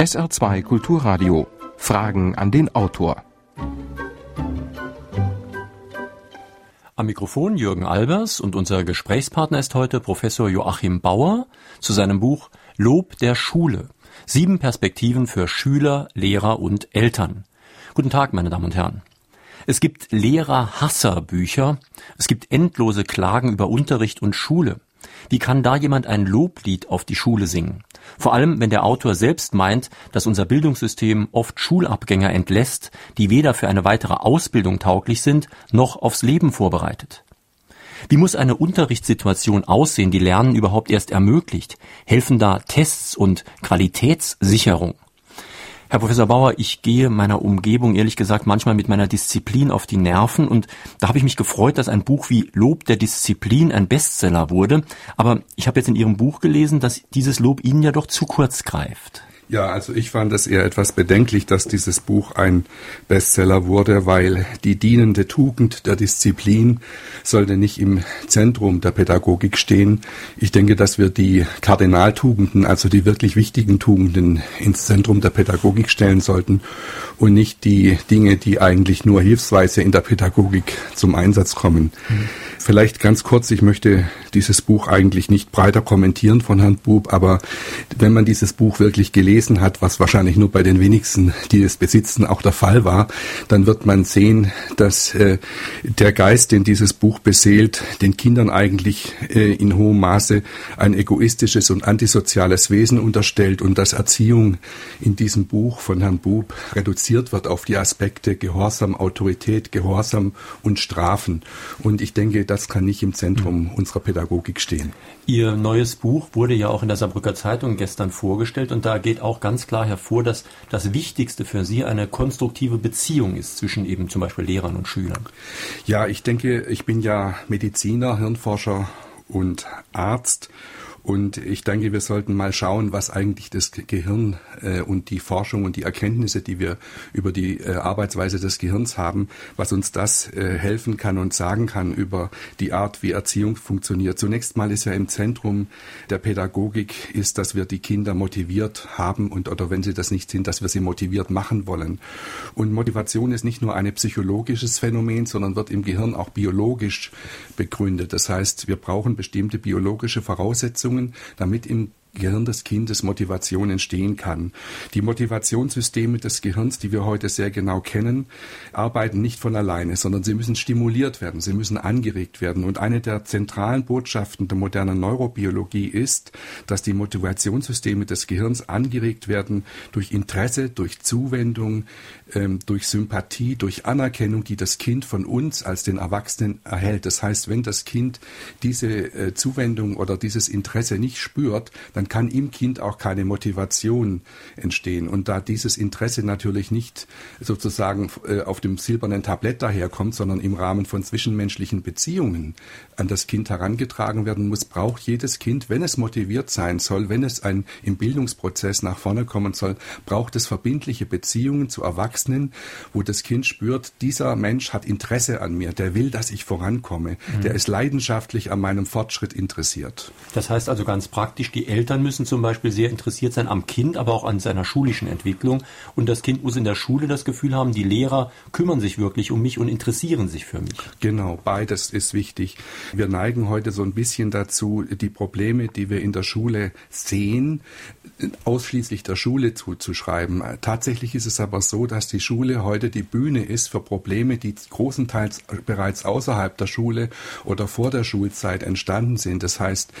SR2 Kulturradio. Fragen an den Autor. Am Mikrofon Jürgen Albers und unser Gesprächspartner ist heute Professor Joachim Bauer zu seinem Buch Lob der Schule. Sieben Perspektiven für Schüler, Lehrer und Eltern. Guten Tag, meine Damen und Herren. Es gibt Lehrer-Hasser-Bücher. Es gibt endlose Klagen über Unterricht und Schule. Wie kann da jemand ein Loblied auf die Schule singen? Vor allem, wenn der Autor selbst meint, dass unser Bildungssystem oft Schulabgänger entlässt, die weder für eine weitere Ausbildung tauglich sind, noch aufs Leben vorbereitet. Wie muss eine Unterrichtssituation aussehen, die Lernen überhaupt erst ermöglicht? Helfen da Tests und Qualitätssicherung? Herr Professor Bauer, ich gehe meiner Umgebung ehrlich gesagt manchmal mit meiner Disziplin auf die Nerven und da habe ich mich gefreut, dass ein Buch wie Lob der Disziplin ein Bestseller wurde. Aber ich habe jetzt in Ihrem Buch gelesen, dass dieses Lob Ihnen ja doch zu kurz greift. Ja, also ich fand es eher etwas bedenklich, dass dieses Buch ein Bestseller wurde, weil die dienende Tugend der Disziplin sollte nicht im Zentrum der Pädagogik stehen. Ich denke, dass wir die Kardinaltugenden, also die wirklich wichtigen Tugenden ins Zentrum der Pädagogik stellen sollten und nicht die Dinge, die eigentlich nur hilfsweise in der Pädagogik zum Einsatz kommen. Mhm. Vielleicht ganz kurz, ich möchte dieses Buch eigentlich nicht breiter kommentieren von Herrn Bub, aber wenn man dieses Buch wirklich gelesen hat, was wahrscheinlich nur bei den wenigsten, die es besitzen, auch der Fall war, dann wird man sehen, dass äh, der Geist, den dieses Buch beseelt, den Kindern eigentlich äh, in hohem Maße ein egoistisches und antisoziales Wesen unterstellt und dass Erziehung in diesem Buch von Herrn Bub reduziert wird auf die Aspekte Gehorsam, Autorität, Gehorsam und Strafen. Und ich denke, das kann nicht im Zentrum mhm. unserer Pädagogik stehen. Ihr neues Buch wurde ja auch in der Saarbrücker Zeitung gestern vorgestellt und da geht auch ganz klar hervor, dass das Wichtigste für Sie eine konstruktive Beziehung ist zwischen eben zum Beispiel Lehrern und Schülern. Ja, ich denke, ich bin ja Mediziner, Hirnforscher und Arzt und ich denke, wir sollten mal schauen, was eigentlich das Gehirn äh, und die Forschung und die Erkenntnisse, die wir über die äh, Arbeitsweise des Gehirns haben, was uns das äh, helfen kann und sagen kann über die Art, wie Erziehung funktioniert. Zunächst mal ist ja im Zentrum der Pädagogik ist, dass wir die Kinder motiviert haben und oder wenn sie das nicht sind, dass wir sie motiviert machen wollen. Und Motivation ist nicht nur ein psychologisches Phänomen, sondern wird im Gehirn auch biologisch begründet. Das heißt, wir brauchen bestimmte biologische Voraussetzungen Voraussetzungen, damit im Gehirn des Kindes Motivation entstehen kann. Die Motivationssysteme des Gehirns, die wir heute sehr genau kennen, arbeiten nicht von alleine, sondern sie müssen stimuliert werden, sie müssen angeregt werden. Und eine der zentralen Botschaften der modernen Neurobiologie ist, dass die Motivationssysteme des Gehirns angeregt werden durch Interesse, durch Zuwendung, ähm, durch Sympathie, durch Anerkennung, die das Kind von uns als den Erwachsenen erhält. Das heißt, wenn das Kind diese äh, Zuwendung oder dieses Interesse nicht spürt, dann dann kann im Kind auch keine Motivation entstehen. Und da dieses Interesse natürlich nicht sozusagen äh, auf dem silbernen Tablett daherkommt, sondern im Rahmen von zwischenmenschlichen Beziehungen an das Kind herangetragen werden muss, braucht jedes Kind, wenn es motiviert sein soll, wenn es ein, im Bildungsprozess nach vorne kommen soll, braucht es verbindliche Beziehungen zu Erwachsenen, wo das Kind spürt, dieser Mensch hat Interesse an mir, der will, dass ich vorankomme, mhm. der ist leidenschaftlich an meinem Fortschritt interessiert. Das heißt also ganz praktisch, die Eltern Eltern müssen zum Beispiel sehr interessiert sein am Kind, aber auch an seiner schulischen Entwicklung. Und das Kind muss in der Schule das Gefühl haben, die Lehrer kümmern sich wirklich um mich und interessieren sich für mich. Genau, beides ist wichtig. Wir neigen heute so ein bisschen dazu, die Probleme, die wir in der Schule sehen, ausschließlich der Schule zuzuschreiben. Tatsächlich ist es aber so, dass die Schule heute die Bühne ist für Probleme, die großenteils bereits außerhalb der Schule oder vor der Schulzeit entstanden sind. Das heißt,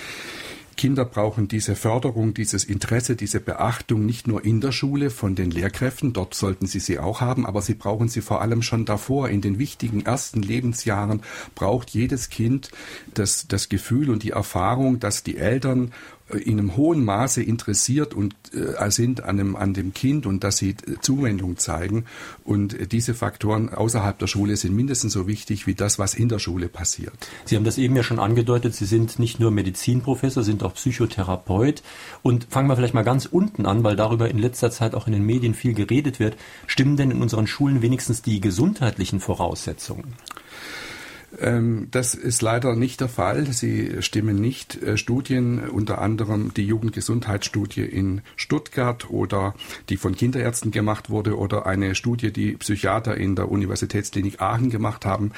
Kinder brauchen diese Förderung, dieses Interesse, diese Beachtung nicht nur in der Schule von den Lehrkräften, dort sollten sie sie auch haben, aber sie brauchen sie vor allem schon davor. In den wichtigen ersten Lebensjahren braucht jedes Kind das, das Gefühl und die Erfahrung, dass die Eltern in einem hohen Maße interessiert und äh, sind an dem, an dem Kind und dass sie äh, Zuwendung zeigen. Und äh, diese Faktoren außerhalb der Schule sind mindestens so wichtig wie das, was in der Schule passiert. Sie haben das eben ja schon angedeutet. Sie sind nicht nur Medizinprofessor, sind auch Psychotherapeut. Und fangen wir vielleicht mal ganz unten an, weil darüber in letzter Zeit auch in den Medien viel geredet wird. Stimmen denn in unseren Schulen wenigstens die gesundheitlichen Voraussetzungen? Ähm, das ist leider nicht der Fall. Sie stimmen nicht. Äh, Studien, unter anderem die Jugendgesundheitsstudie in Stuttgart oder die von Kinderärzten gemacht wurde oder eine Studie, die Psychiater in der Universitätsklinik Aachen gemacht haben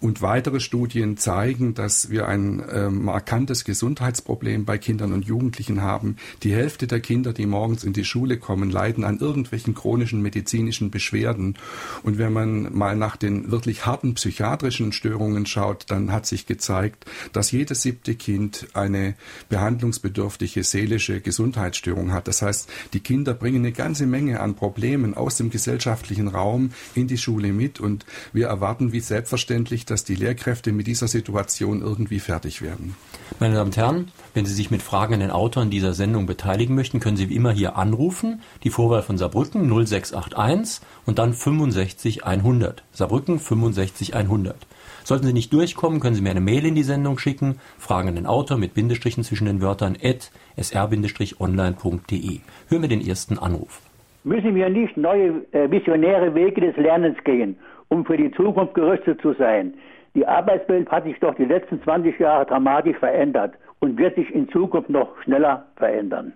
und weitere Studien zeigen, dass wir ein äh, markantes Gesundheitsproblem bei Kindern und Jugendlichen haben. Die Hälfte der Kinder, die morgens in die Schule kommen, leiden an irgendwelchen chronischen medizinischen Beschwerden. Und wenn man mal nach den wirklich harten psychiatrischen Störungen schaut, dann hat sich gezeigt, dass jedes siebte Kind eine behandlungsbedürftige seelische Gesundheitsstörung hat. Das heißt, die Kinder bringen eine ganze Menge an Problemen aus dem gesellschaftlichen Raum in die Schule mit und wir erwarten wie selbstverständlich, dass die Lehrkräfte mit dieser Situation irgendwie fertig werden. Meine Damen und Herren, wenn Sie sich mit Fragen an den Autoren dieser Sendung beteiligen möchten, können Sie wie immer hier anrufen. Die Vorwahl von Saarbrücken 0681 und dann 65 100. Saarbrücken 65 100. Sollten Sie nicht durchkommen, können Sie mir eine Mail in die Sendung schicken, Fragen an den Autor mit Bindestrichen zwischen den Wörtern at sr-online.de. Hören wir den ersten Anruf. Müssen wir nicht neue äh, visionäre Wege des Lernens gehen, um für die Zukunft gerüstet zu sein? Die Arbeitswelt hat sich doch die letzten 20 Jahre dramatisch verändert und wird sich in Zukunft noch schneller verändern.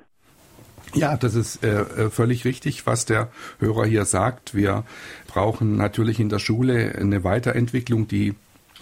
Ja, das ist äh, äh, völlig richtig, was der Hörer hier sagt. Wir brauchen natürlich in der Schule eine Weiterentwicklung, die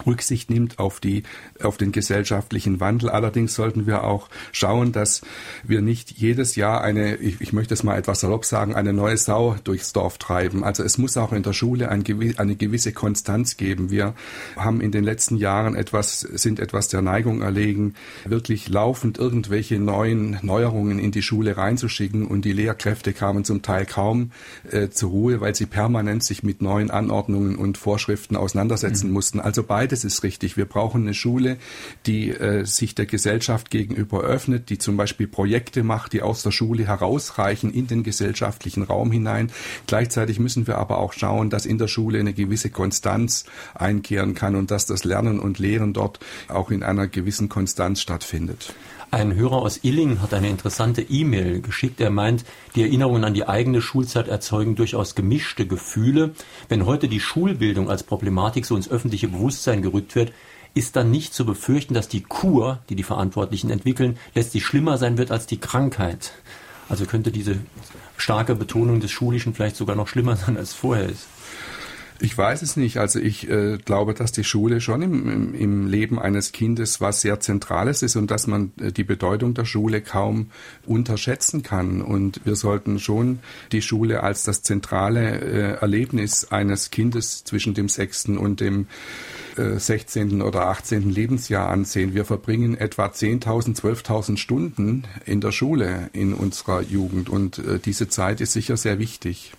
Rücksicht nimmt auf die, auf den gesellschaftlichen Wandel. Allerdings sollten wir auch schauen, dass wir nicht jedes Jahr eine, ich, ich möchte es mal etwas salopp sagen, eine neue Sau durchs Dorf treiben. Also es muss auch in der Schule ein, eine gewisse Konstanz geben. Wir haben in den letzten Jahren etwas, sind etwas der Neigung erlegen, wirklich laufend irgendwelche neuen Neuerungen in die Schule reinzuschicken und die Lehrkräfte kamen zum Teil kaum äh, zur Ruhe, weil sie permanent sich mit neuen Anordnungen und Vorschriften auseinandersetzen mhm. mussten. Also beide beides ist richtig. Wir brauchen eine Schule, die äh, sich der Gesellschaft gegenüber öffnet, die zum Beispiel Projekte macht, die aus der Schule herausreichen in den gesellschaftlichen Raum hinein. Gleichzeitig müssen wir aber auch schauen, dass in der Schule eine gewisse Konstanz einkehren kann und dass das Lernen und Lehren dort auch in einer gewissen Konstanz stattfindet. Ein Hörer aus Illingen hat eine interessante E-Mail geschickt. Er meint, die Erinnerungen an die eigene Schulzeit erzeugen durchaus gemischte Gefühle. Wenn heute die Schulbildung als Problematik so ins öffentliche Bewusstsein gerückt wird, ist dann nicht zu befürchten, dass die Kur, die die Verantwortlichen entwickeln, letztlich schlimmer sein wird als die Krankheit. Also könnte diese starke Betonung des Schulischen vielleicht sogar noch schlimmer sein, als vorher ist. Ich weiß es nicht. Also ich äh, glaube, dass die Schule schon im, im, im, Leben eines Kindes was sehr Zentrales ist und dass man äh, die Bedeutung der Schule kaum unterschätzen kann. Und wir sollten schon die Schule als das zentrale äh, Erlebnis eines Kindes zwischen dem sechsten und dem 16. Äh, oder 18. Lebensjahr ansehen. Wir verbringen etwa 10.000, 12.000 Stunden in der Schule in unserer Jugend und äh, diese Zeit ist sicher sehr wichtig.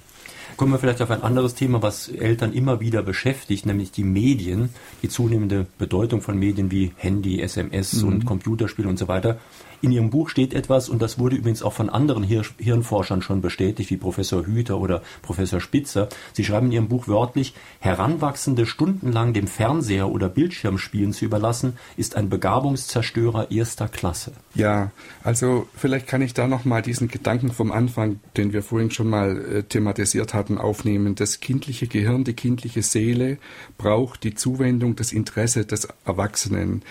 Kommen wir vielleicht auf ein anderes Thema, was Eltern immer wieder beschäftigt, nämlich die Medien, die zunehmende Bedeutung von Medien wie Handy, SMS mhm. und Computerspiele und so weiter. In Ihrem Buch steht etwas, und das wurde übrigens auch von anderen Hir Hirnforschern schon bestätigt, wie Professor Hüter oder Professor Spitzer. Sie schreiben in Ihrem Buch wörtlich, Heranwachsende stundenlang dem Fernseher oder Bildschirmspielen zu überlassen, ist ein Begabungszerstörer erster Klasse. Ja, also vielleicht kann ich da nochmal diesen Gedanken vom Anfang, den wir vorhin schon mal äh, thematisiert hatten, aufnehmen. Das kindliche Gehirn, die kindliche Seele braucht die Zuwendung, das Interesse des Erwachsenen.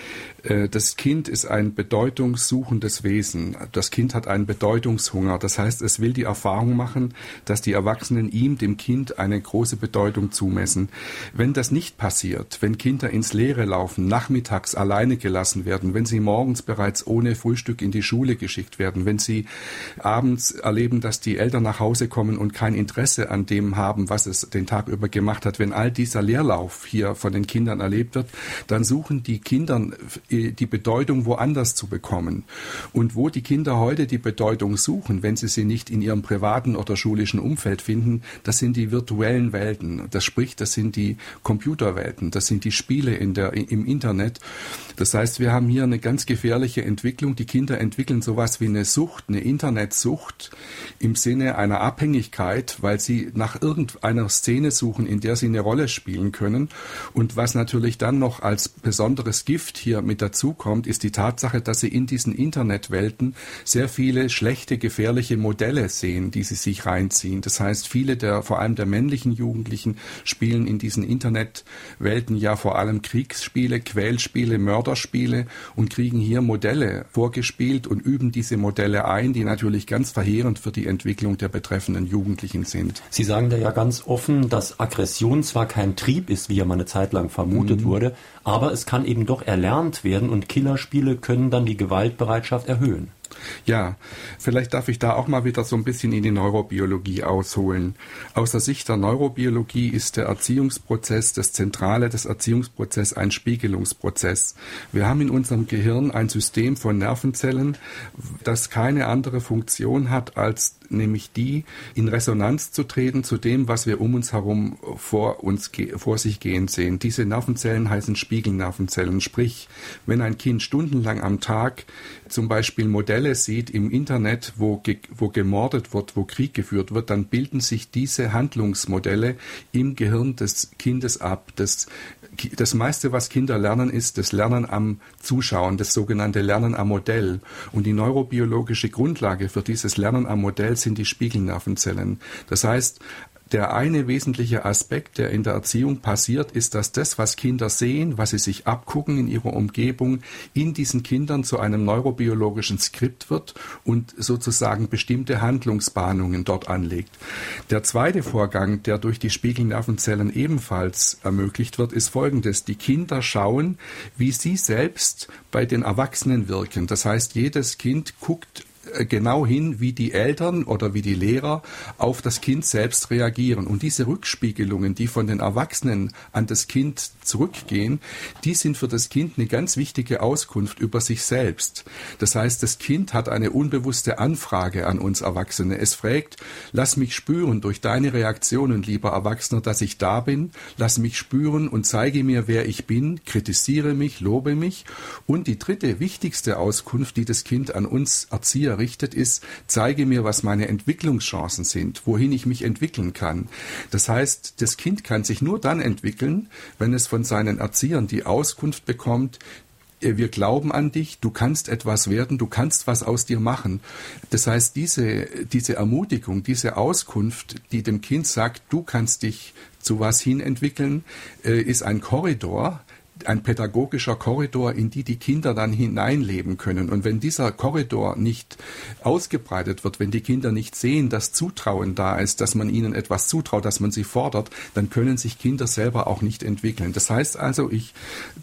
Äh, das Kind ist ein bedeutungssuchendes Wesen. Das Kind hat einen Bedeutungshunger. Das heißt, es will die Erfahrung machen, dass die Erwachsenen ihm, dem Kind, eine große Bedeutung zumessen. Wenn das nicht passiert, wenn Kinder ins Leere laufen, nachmittags alleine gelassen werden, wenn sie morgens bereits ohne Frühstück in die Schule geschickt werden, wenn sie abends erleben, dass die Eltern nach Hause kommen und kein Interesse an dem haben, was es den Tag über gemacht hat, wenn all dieser Leerlauf hier von den Kindern erlebt wird, dann suchen die Kinder die Bedeutung woanders zu bekommen. Und wo die Kinder heute die Bedeutung suchen, wenn sie sie nicht in ihrem privaten oder schulischen Umfeld finden, das sind die virtuellen Welten. Das spricht, das sind die Computerwelten, das sind die Spiele in der, im Internet. Das heißt, wir haben hier eine ganz gefährliche Entwicklung. Die Kinder entwickeln sowas wie eine Sucht, eine Internetsucht im Sinne einer Abhängigkeit, weil sie nach irgendeiner Szene suchen, in der sie eine Rolle spielen können. Und was natürlich dann noch als besonderes Gift hier mit dazukommt, ist die Tatsache, dass sie in diesen Internetwelten sehr viele schlechte, gefährliche Modelle sehen, die sie sich reinziehen. Das heißt, viele der, vor allem der männlichen Jugendlichen spielen in diesen Internetwelten ja vor allem Kriegsspiele, Quälspiele, Mörderspiele und kriegen hier Modelle vorgespielt und üben diese Modelle ein, die natürlich ganz verheerend für die Entwicklung der betreffenden Jugendlichen sind. Sie sagen da ja ganz offen, dass Aggression zwar kein Trieb ist, wie ja mal eine Zeit lang vermutet mhm. wurde, aber es kann eben doch erlernt werden und Killerspiele können dann die Gewaltbereitschaft erhöhen. Ja, vielleicht darf ich da auch mal wieder so ein bisschen in die Neurobiologie ausholen. Aus der Sicht der Neurobiologie ist der Erziehungsprozess, das Zentrale des Erziehungsprozesses ein Spiegelungsprozess. Wir haben in unserem Gehirn ein System von Nervenzellen, das keine andere Funktion hat, als nämlich die, in Resonanz zu treten zu dem, was wir um uns herum vor uns vor sich gehen sehen. Diese Nervenzellen heißen Spiegelnervenzellen. Sprich, wenn ein Kind stundenlang am Tag zum Beispiel Modelle sieht im Internet, wo, ge wo gemordet wird, wo Krieg geführt wird, dann bilden sich diese Handlungsmodelle im Gehirn des Kindes ab. Das, das meiste, was Kinder lernen, ist das Lernen am Zuschauen, das sogenannte Lernen am Modell. Und die neurobiologische Grundlage für dieses Lernen am Modell sind die Spiegelnervenzellen. Das heißt, der eine wesentliche Aspekt, der in der Erziehung passiert, ist, dass das, was Kinder sehen, was sie sich abgucken in ihrer Umgebung, in diesen Kindern zu einem neurobiologischen Skript wird und sozusagen bestimmte Handlungsbahnungen dort anlegt. Der zweite Vorgang, der durch die Spiegelnervenzellen ebenfalls ermöglicht wird, ist folgendes. Die Kinder schauen, wie sie selbst bei den Erwachsenen wirken. Das heißt, jedes Kind guckt genau hin, wie die Eltern oder wie die Lehrer auf das Kind selbst reagieren. Und diese Rückspiegelungen, die von den Erwachsenen an das Kind zurückgehen, die sind für das Kind eine ganz wichtige Auskunft über sich selbst. Das heißt, das Kind hat eine unbewusste Anfrage an uns Erwachsene. Es fragt, lass mich spüren durch deine Reaktionen, lieber Erwachsener, dass ich da bin. Lass mich spüren und zeige mir, wer ich bin. Kritisiere mich, lobe mich. Und die dritte, wichtigste Auskunft, die das Kind an uns Erzieher richtet, ist, zeige mir, was meine Entwicklungschancen sind, wohin ich mich entwickeln kann. Das heißt, das Kind kann sich nur dann entwickeln, wenn es von seinen Erziehern die Auskunft bekommt, äh, wir glauben an dich, du kannst etwas werden, du kannst was aus dir machen. Das heißt, diese, diese Ermutigung, diese Auskunft, die dem Kind sagt, du kannst dich zu was hin entwickeln, äh, ist ein Korridor, ein pädagogischer Korridor, in die die Kinder dann hineinleben können. Und wenn dieser Korridor nicht ausgebreitet wird, wenn die Kinder nicht sehen, dass Zutrauen da ist, dass man ihnen etwas zutraut, dass man sie fordert, dann können sich Kinder selber auch nicht entwickeln. Das heißt also, ich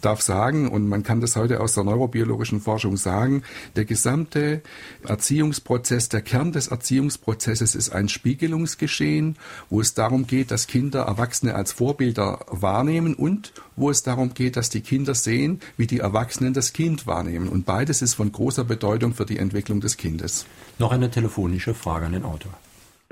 darf sagen, und man kann das heute aus der neurobiologischen Forschung sagen, der gesamte Erziehungsprozess, der Kern des Erziehungsprozesses ist ein Spiegelungsgeschehen, wo es darum geht, dass Kinder Erwachsene als Vorbilder wahrnehmen und wo es darum geht, dass die Kinder sehen, wie die Erwachsenen das Kind wahrnehmen. Und beides ist von großer Bedeutung für die Entwicklung des Kindes. Noch eine telefonische Frage an den Autor.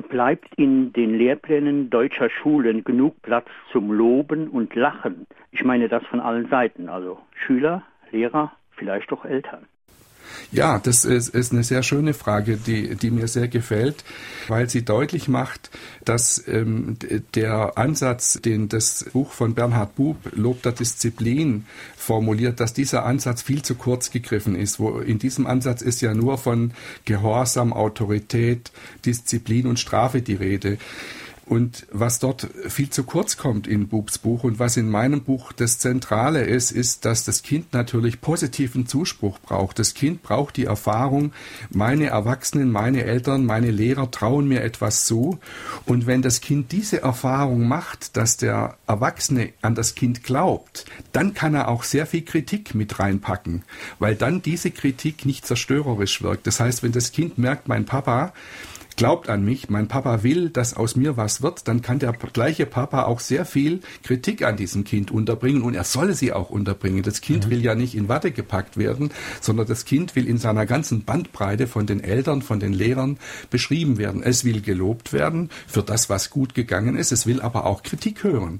Bleibt in den Lehrplänen deutscher Schulen genug Platz zum Loben und Lachen? Ich meine das von allen Seiten, also Schüler, Lehrer, vielleicht auch Eltern. Ja, das ist, ist eine sehr schöne Frage, die, die mir sehr gefällt, weil sie deutlich macht, dass ähm, der Ansatz, den das Buch von Bernhard Bub, Lob der Disziplin, formuliert, dass dieser Ansatz viel zu kurz gegriffen ist. Wo in diesem Ansatz ist ja nur von Gehorsam, Autorität, Disziplin und Strafe die Rede. Und was dort viel zu kurz kommt in Bubs Buch und was in meinem Buch das Zentrale ist, ist, dass das Kind natürlich positiven Zuspruch braucht. Das Kind braucht die Erfahrung, meine Erwachsenen, meine Eltern, meine Lehrer trauen mir etwas zu. Und wenn das Kind diese Erfahrung macht, dass der Erwachsene an das Kind glaubt, dann kann er auch sehr viel Kritik mit reinpacken, weil dann diese Kritik nicht zerstörerisch wirkt. Das heißt, wenn das Kind merkt, mein Papa, glaubt an mich, mein Papa will, dass aus mir was wird, dann kann der gleiche Papa auch sehr viel Kritik an diesem Kind unterbringen und er solle sie auch unterbringen. Das Kind mhm. will ja nicht in Watte gepackt werden, sondern das Kind will in seiner ganzen Bandbreite von den Eltern, von den Lehrern beschrieben werden. Es will gelobt werden für das, was gut gegangen ist. Es will aber auch Kritik hören.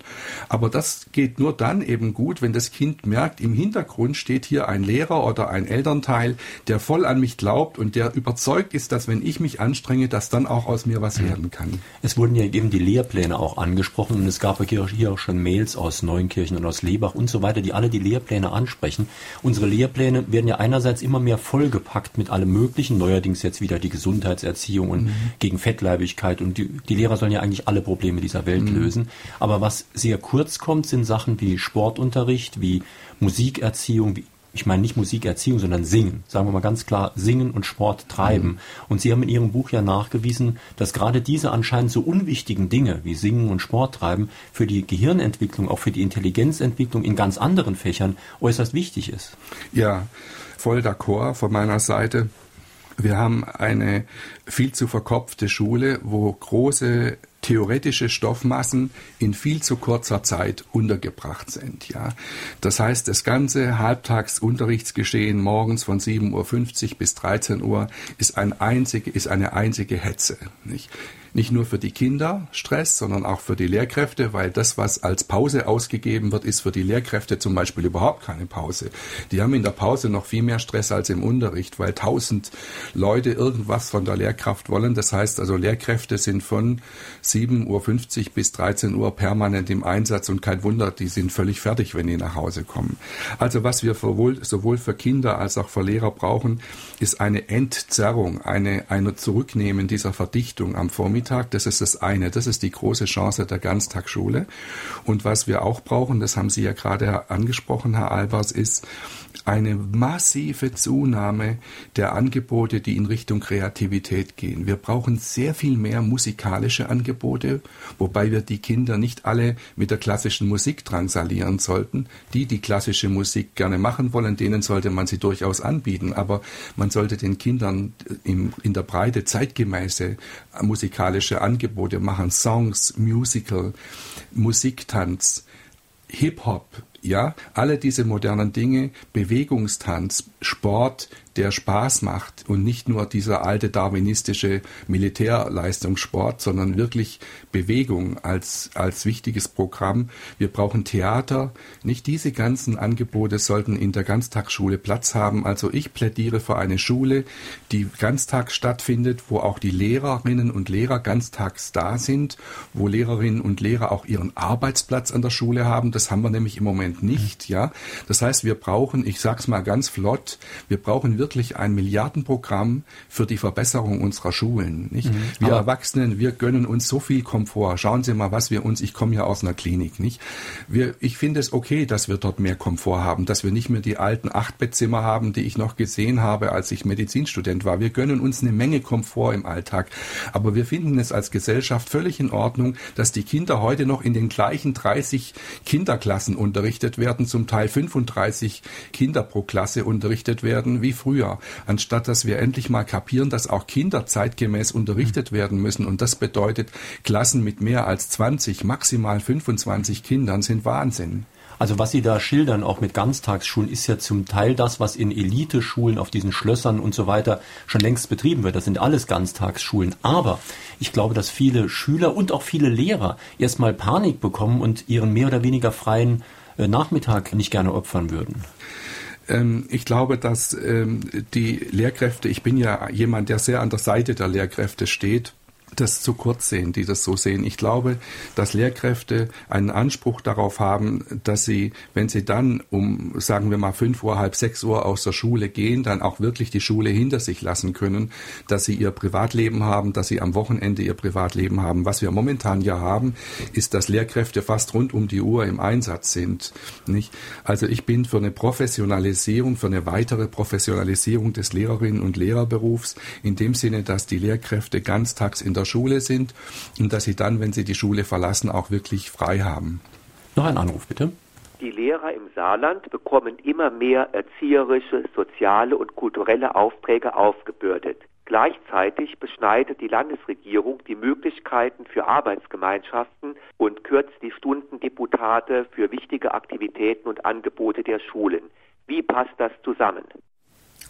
Aber das geht nur dann eben gut, wenn das Kind merkt, im Hintergrund steht hier ein Lehrer oder ein Elternteil, der voll an mich glaubt und der überzeugt ist, dass wenn ich mich anstrenge, dass dass dann auch aus mir was werden kann. Es wurden ja eben die Lehrpläne auch angesprochen und es gab hier auch schon Mails aus Neunkirchen und aus Lebach und so weiter, die alle die Lehrpläne ansprechen. Unsere Lehrpläne werden ja einerseits immer mehr vollgepackt mit allem Möglichen, neuerdings jetzt wieder die Gesundheitserziehung und mhm. gegen Fettleibigkeit und die, die, Lehrer sollen ja eigentlich alle Probleme dieser Welt mhm. lösen. Aber was sehr kurz kommt, sind Sachen wie Sportunterricht, wie Musikerziehung, wie ich meine nicht Musikerziehung, sondern Singen. Sagen wir mal ganz klar, Singen und Sport treiben. Mhm. Und Sie haben in Ihrem Buch ja nachgewiesen, dass gerade diese anscheinend so unwichtigen Dinge wie Singen und Sport treiben für die Gehirnentwicklung, auch für die Intelligenzentwicklung in ganz anderen Fächern äußerst wichtig ist. Ja, voll d'accord von meiner Seite. Wir haben eine viel zu verkopfte Schule, wo große theoretische Stoffmassen in viel zu kurzer Zeit untergebracht sind. Ja. Das heißt, das ganze Halbtagsunterrichtsgeschehen morgens von 7.50 Uhr bis 13 Uhr ist, ein einzige, ist eine einzige Hetze. Nicht? Nicht nur für die Kinder Stress, sondern auch für die Lehrkräfte, weil das, was als Pause ausgegeben wird, ist für die Lehrkräfte zum Beispiel überhaupt keine Pause. Die haben in der Pause noch viel mehr Stress als im Unterricht, weil tausend Leute irgendwas von der Lehrkraft wollen. Das heißt also, Lehrkräfte sind von 7.50 Uhr bis 13 Uhr permanent im Einsatz und kein Wunder, die sind völlig fertig, wenn die nach Hause kommen. Also was wir sowohl, sowohl für Kinder als auch für Lehrer brauchen, ist eine Entzerrung, eine, eine Zurücknehmen dieser Verdichtung am Vormittag Nachmittag. Das ist das eine. Das ist die große Chance der Ganztagsschule. Und was wir auch brauchen, das haben Sie ja gerade angesprochen, Herr Albers, ist eine massive Zunahme der Angebote, die in Richtung Kreativität gehen. Wir brauchen sehr viel mehr musikalische Angebote, wobei wir die Kinder nicht alle mit der klassischen Musik drangsalieren sollten. Die, die klassische Musik gerne machen wollen, denen sollte man sie durchaus anbieten. Aber man sollte den Kindern in, der Breite zeitgemäße musikalische Angebote machen. Songs, Musical, Musiktanz, Hip-Hop, ja, alle diese modernen Dinge, Bewegungstanz, Sport, der Spaß macht und nicht nur dieser alte darwinistische Militärleistungssport, sondern wirklich Bewegung als, als wichtiges Programm. Wir brauchen Theater. Nicht diese ganzen Angebote sollten in der Ganztagsschule Platz haben. Also ich plädiere für eine Schule, die ganztags stattfindet, wo auch die Lehrerinnen und Lehrer ganztags da sind, wo Lehrerinnen und Lehrer auch ihren Arbeitsplatz an der Schule haben. Das haben wir nämlich im Moment nicht, ja. Das heißt, wir brauchen, ich sag's mal ganz flott, wir brauchen wirklich wirklich ein Milliardenprogramm für die Verbesserung unserer Schulen. Nicht? Mhm. Wir Aber Erwachsenen, wir gönnen uns so viel Komfort. Schauen Sie mal, was wir uns, ich komme ja aus einer Klinik, nicht? Wir, ich finde es okay, dass wir dort mehr Komfort haben, dass wir nicht mehr die alten Achtbettzimmer haben, die ich noch gesehen habe, als ich Medizinstudent war. Wir gönnen uns eine Menge Komfort im Alltag. Aber wir finden es als Gesellschaft völlig in Ordnung, dass die Kinder heute noch in den gleichen 30 Kinderklassen unterrichtet werden, zum Teil 35 Kinder pro Klasse unterrichtet werden, wie früher früher, anstatt dass wir endlich mal kapieren, dass auch Kinder zeitgemäß unterrichtet werden müssen. Und das bedeutet, Klassen mit mehr als 20, maximal 25 Kindern sind Wahnsinn. Also was Sie da schildern, auch mit Ganztagsschulen, ist ja zum Teil das, was in Eliteschulen auf diesen Schlössern und so weiter schon längst betrieben wird. Das sind alles Ganztagsschulen. Aber ich glaube, dass viele Schüler und auch viele Lehrer erstmal Panik bekommen und ihren mehr oder weniger freien äh, Nachmittag nicht gerne opfern würden. Ähm, ich glaube, dass ähm, die Lehrkräfte, ich bin ja jemand, der sehr an der Seite der Lehrkräfte steht, das zu kurz sehen, die das so sehen. Ich glaube, dass Lehrkräfte einen Anspruch darauf haben, dass sie, wenn sie dann um, sagen wir mal, fünf Uhr, halb sechs Uhr aus der Schule gehen, dann auch wirklich die Schule hinter sich lassen können, dass sie ihr Privatleben haben, dass sie am Wochenende ihr Privatleben haben. Was wir momentan ja haben, ist, dass Lehrkräfte fast rund um die Uhr im Einsatz sind. Nicht? Also ich bin für eine Professionalisierung, für eine weitere Professionalisierung des Lehrerinnen und Lehrerberufs in dem Sinne, dass die Lehrkräfte ganztags in der Schule sind und dass sie dann, wenn sie die Schule verlassen, auch wirklich frei haben. Noch ein Anruf, bitte. Die Lehrer im Saarland bekommen immer mehr erzieherische, soziale und kulturelle Aufträge aufgebürdet. Gleichzeitig beschneidet die Landesregierung die Möglichkeiten für Arbeitsgemeinschaften und kürzt die Stundendeputate für wichtige Aktivitäten und Angebote der Schulen. Wie passt das zusammen?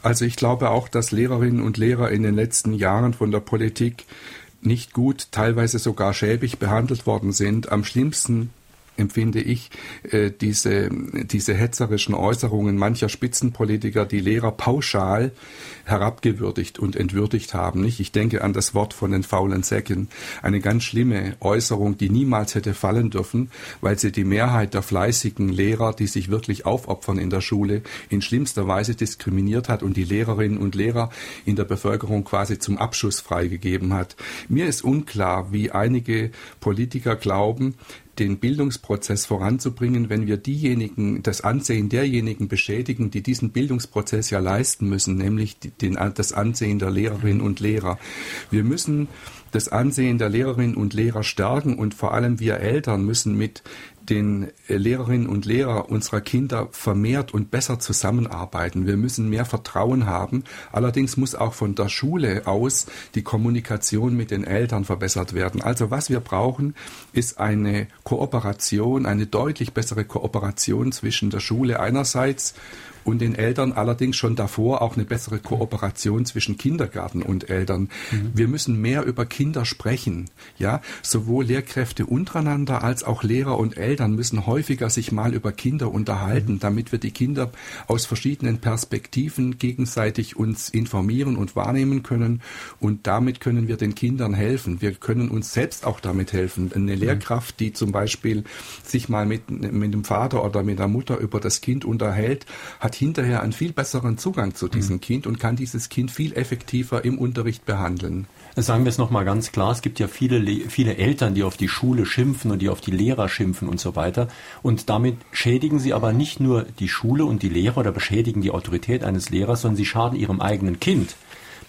Also ich glaube auch, dass Lehrerinnen und Lehrer in den letzten Jahren von der Politik nicht gut, teilweise sogar schäbig behandelt worden sind. Am schlimmsten empfinde ich äh, diese, diese hetzerischen Äußerungen mancher Spitzenpolitiker, die Lehrer pauschal herabgewürdigt und entwürdigt haben. Nicht? Ich denke an das Wort von den faulen Säcken. Eine ganz schlimme Äußerung, die niemals hätte fallen dürfen, weil sie die Mehrheit der fleißigen Lehrer, die sich wirklich aufopfern in der Schule, in schlimmster Weise diskriminiert hat und die Lehrerinnen und Lehrer in der Bevölkerung quasi zum Abschuss freigegeben hat. Mir ist unklar, wie einige Politiker glauben, den Bildungsprozess voranzubringen, wenn wir diejenigen, das Ansehen derjenigen beschädigen, die diesen Bildungsprozess ja leisten müssen, nämlich den, das Ansehen der Lehrerinnen und Lehrer. Wir müssen das Ansehen der Lehrerinnen und Lehrer stärken und vor allem wir Eltern müssen mit den Lehrerinnen und Lehrer unserer Kinder vermehrt und besser zusammenarbeiten. Wir müssen mehr Vertrauen haben. Allerdings muss auch von der Schule aus die Kommunikation mit den Eltern verbessert werden. Also was wir brauchen, ist eine Kooperation, eine deutlich bessere Kooperation zwischen der Schule einerseits und den Eltern allerdings schon davor auch eine bessere Kooperation zwischen Kindergarten und Eltern. Mhm. Wir müssen mehr über Kinder sprechen. Ja, sowohl Lehrkräfte untereinander als auch Lehrer und Eltern müssen häufiger sich mal über Kinder unterhalten, mhm. damit wir die Kinder aus verschiedenen Perspektiven gegenseitig uns informieren und wahrnehmen können. Und damit können wir den Kindern helfen. Wir können uns selbst auch damit helfen. Eine mhm. Lehrkraft, die zum Beispiel sich mal mit, mit dem Vater oder mit der Mutter über das Kind unterhält, hat hinterher einen viel besseren Zugang zu diesem mhm. Kind und kann dieses Kind viel effektiver im Unterricht behandeln. Sagen wir es nochmal ganz klar, es gibt ja viele, viele Eltern, die auf die Schule schimpfen und die auf die Lehrer schimpfen und so weiter. Und damit schädigen sie aber nicht nur die Schule und die Lehrer oder beschädigen die Autorität eines Lehrers, sondern sie schaden ihrem eigenen Kind.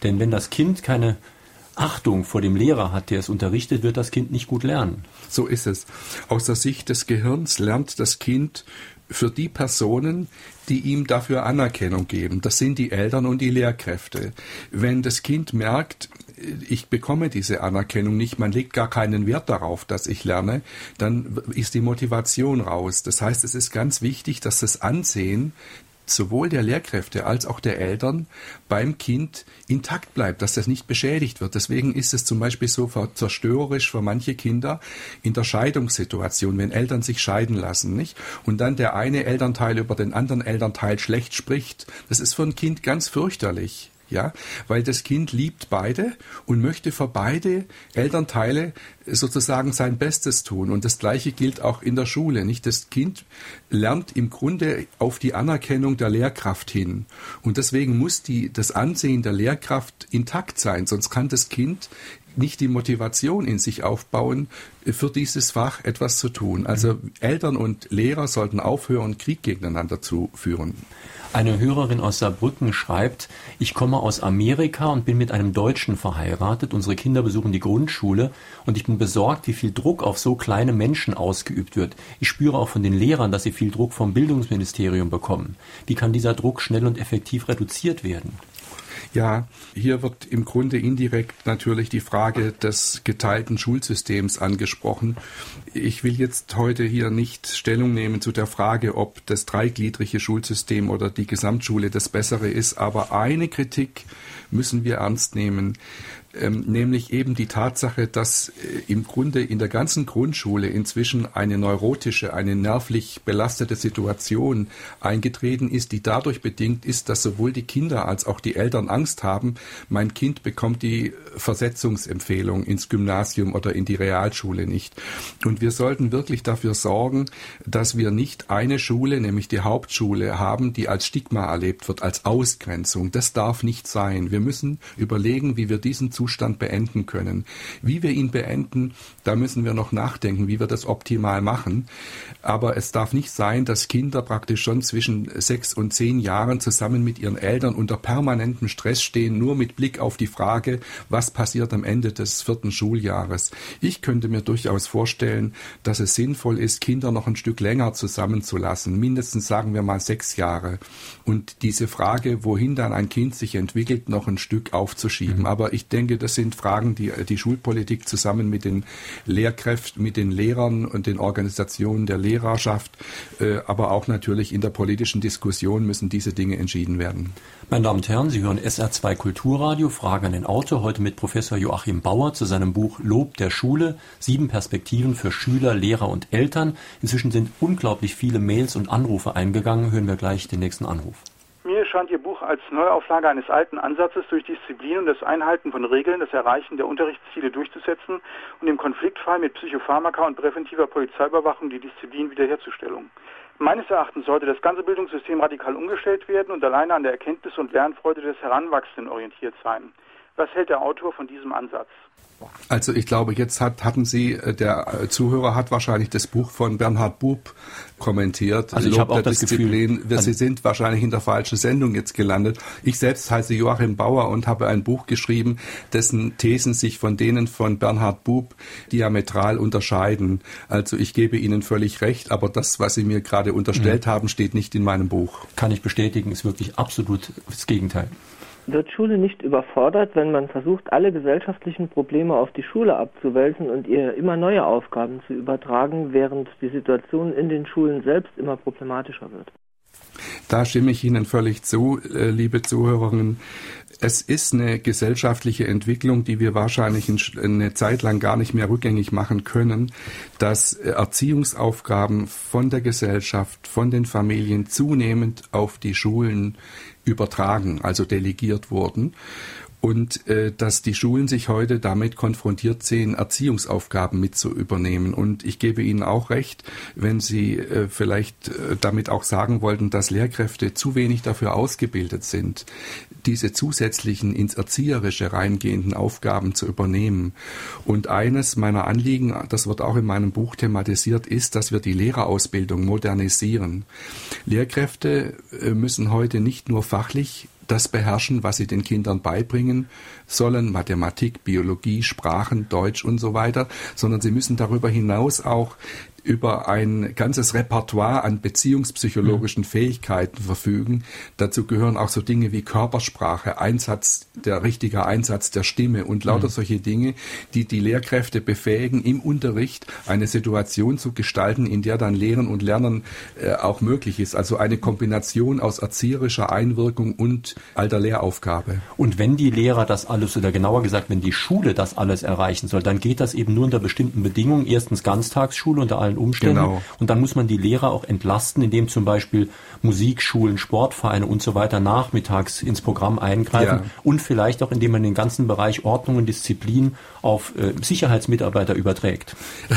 Denn wenn das Kind keine Achtung vor dem Lehrer hat, der es unterrichtet, wird das Kind nicht gut lernen. So ist es. Aus der Sicht des Gehirns lernt das Kind für die Personen, die ihm dafür Anerkennung geben. Das sind die Eltern und die Lehrkräfte. Wenn das Kind merkt, ich bekomme diese Anerkennung nicht, man legt gar keinen Wert darauf, dass ich lerne, dann ist die Motivation raus. Das heißt, es ist ganz wichtig, dass das Ansehen sowohl der Lehrkräfte als auch der Eltern beim Kind intakt bleibt, dass das nicht beschädigt wird. Deswegen ist es zum Beispiel so zerstörerisch für manche Kinder in der Scheidungssituation, wenn Eltern sich scheiden lassen, nicht? Und dann der eine Elternteil über den anderen Elternteil schlecht spricht. Das ist für ein Kind ganz fürchterlich ja, weil das Kind liebt beide und möchte für beide Elternteile sozusagen sein Bestes tun. Und das Gleiche gilt auch in der Schule, nicht? Das Kind lernt im Grunde auf die Anerkennung der Lehrkraft hin. Und deswegen muss die, das Ansehen der Lehrkraft intakt sein, sonst kann das Kind nicht die Motivation in sich aufbauen, für dieses Fach etwas zu tun. Also Eltern und Lehrer sollten aufhören, Krieg gegeneinander zu führen. Eine Hörerin aus Saarbrücken schreibt, ich komme aus Amerika und bin mit einem Deutschen verheiratet. Unsere Kinder besuchen die Grundschule und ich bin besorgt, wie viel Druck auf so kleine Menschen ausgeübt wird. Ich spüre auch von den Lehrern, dass sie viel Druck vom Bildungsministerium bekommen. Wie kann dieser Druck schnell und effektiv reduziert werden? Ja, hier wird im Grunde indirekt natürlich die Frage des geteilten Schulsystems angesprochen. Ich will jetzt heute hier nicht Stellung nehmen zu der Frage, ob das dreigliedrige Schulsystem oder die Gesamtschule das bessere ist, aber eine Kritik müssen wir ernst nehmen ähm, nämlich eben die Tatsache, dass äh, im Grunde in der ganzen Grundschule inzwischen eine neurotische, eine nervlich belastete Situation eingetreten ist, die dadurch bedingt ist, dass sowohl die Kinder als auch die Eltern Angst haben, mein Kind bekommt die Versetzungsempfehlung ins Gymnasium oder in die Realschule nicht. Und wir sollten wirklich dafür sorgen, dass wir nicht eine Schule, nämlich die Hauptschule, haben, die als Stigma erlebt wird, als Ausgrenzung. Das darf nicht sein. Wir müssen überlegen, wie wir diesen Zustand Zustand beenden können. Wie wir ihn beenden, da müssen wir noch nachdenken, wie wir das optimal machen. Aber es darf nicht sein, dass Kinder praktisch schon zwischen sechs und zehn Jahren zusammen mit ihren Eltern unter permanentem Stress stehen, nur mit Blick auf die Frage, was passiert am Ende des vierten Schuljahres. Ich könnte mir durchaus vorstellen, dass es sinnvoll ist, Kinder noch ein Stück länger zusammenzulassen, mindestens sagen wir mal sechs Jahre, und diese Frage, wohin dann ein Kind sich entwickelt, noch ein Stück aufzuschieben. Mhm. Aber ich denke, denke, das sind Fragen, die die Schulpolitik zusammen mit den Lehrkräften, mit den Lehrern und den Organisationen der Lehrerschaft, äh, aber auch natürlich in der politischen Diskussion müssen diese Dinge entschieden werden. Meine Damen und Herren, Sie hören SR2 Kulturradio, Frage an den Autor, heute mit Professor Joachim Bauer zu seinem Buch Lob der Schule, sieben Perspektiven für Schüler, Lehrer und Eltern. Inzwischen sind unglaublich viele Mails und Anrufe eingegangen. Hören wir gleich den nächsten Anruf. Mir scheint Ihr Buch als Neuauflage eines alten Ansatzes durch Disziplin und das Einhalten von Regeln das Erreichen der Unterrichtsziele durchzusetzen und im Konfliktfall mit Psychopharmaka und präventiver Polizeiüberwachung die Disziplin wiederherzustellen. Meines Erachtens sollte das ganze Bildungssystem radikal umgestellt werden und alleine an der Erkenntnis und Lernfreude des Heranwachsenden orientiert sein. Was hält der Autor von diesem Ansatz? Also ich glaube, jetzt hat, hatten Sie, äh, der äh, Zuhörer hat wahrscheinlich das Buch von Bernhard Bub kommentiert. Also ich habe auch das Disziplin. Gefühl, Sie sind wahrscheinlich in der falschen Sendung jetzt gelandet. Ich selbst heiße Joachim Bauer und habe ein Buch geschrieben, dessen Thesen sich von denen von Bernhard Bub diametral unterscheiden. Also ich gebe Ihnen völlig recht, aber das, was Sie mir gerade unterstellt mhm. haben, steht nicht in meinem Buch. Kann ich bestätigen, ist wirklich absolut das Gegenteil. Wird Schule nicht überfordert, wenn man versucht, alle gesellschaftlichen Probleme auf die Schule abzuwälzen und ihr immer neue Aufgaben zu übertragen, während die Situation in den Schulen selbst immer problematischer wird? Da stimme ich Ihnen völlig zu, äh, liebe Zuhörerinnen. Es ist eine gesellschaftliche Entwicklung, die wir wahrscheinlich eine Zeit lang gar nicht mehr rückgängig machen können, dass Erziehungsaufgaben von der Gesellschaft, von den Familien zunehmend auf die Schulen übertragen, also delegiert wurden und äh, dass die Schulen sich heute damit konfrontiert sehen, Erziehungsaufgaben mit zu übernehmen. Und ich gebe Ihnen auch recht, wenn Sie äh, vielleicht äh, damit auch sagen wollten, dass Lehrkräfte zu wenig dafür ausgebildet sind, diese zusätzlichen ins Erzieherische reingehenden Aufgaben zu übernehmen. Und eines meiner Anliegen, das wird auch in meinem Buch thematisiert, ist, dass wir die Lehrerausbildung modernisieren. Lehrkräfte äh, müssen heute nicht nur fachlich das beherrschen, was sie den Kindern beibringen sollen, Mathematik, Biologie, Sprachen, Deutsch und so weiter, sondern sie müssen darüber hinaus auch über ein ganzes Repertoire an beziehungspsychologischen. Fähigkeiten verfügen. Dazu gehören auch so Dinge wie Körpersprache, Einsatz, der richtige Einsatz der Stimme und lauter mhm. solche Dinge, die die Lehrkräfte befähigen, im Unterricht eine Situation zu gestalten, in der dann Lehren und Lernen äh, auch möglich ist. Also eine Kombination aus erzieherischer Einwirkung und alter Lehraufgabe. Und wenn die Lehrer das alles, oder genauer gesagt, wenn die Schule das alles erreichen soll, dann geht das eben nur unter bestimmten Bedingungen. Erstens Ganztagsschule unter allen Umständen. Genau. Und dann muss man die Lehrer auch entlasten, indem zum Beispiel Musikschulen, Sportvereine und so weiter nachmittags ins Programm eingreifen ja. und vielleicht auch, indem man den ganzen Bereich Ordnung und Disziplin auf äh, Sicherheitsmitarbeiter überträgt.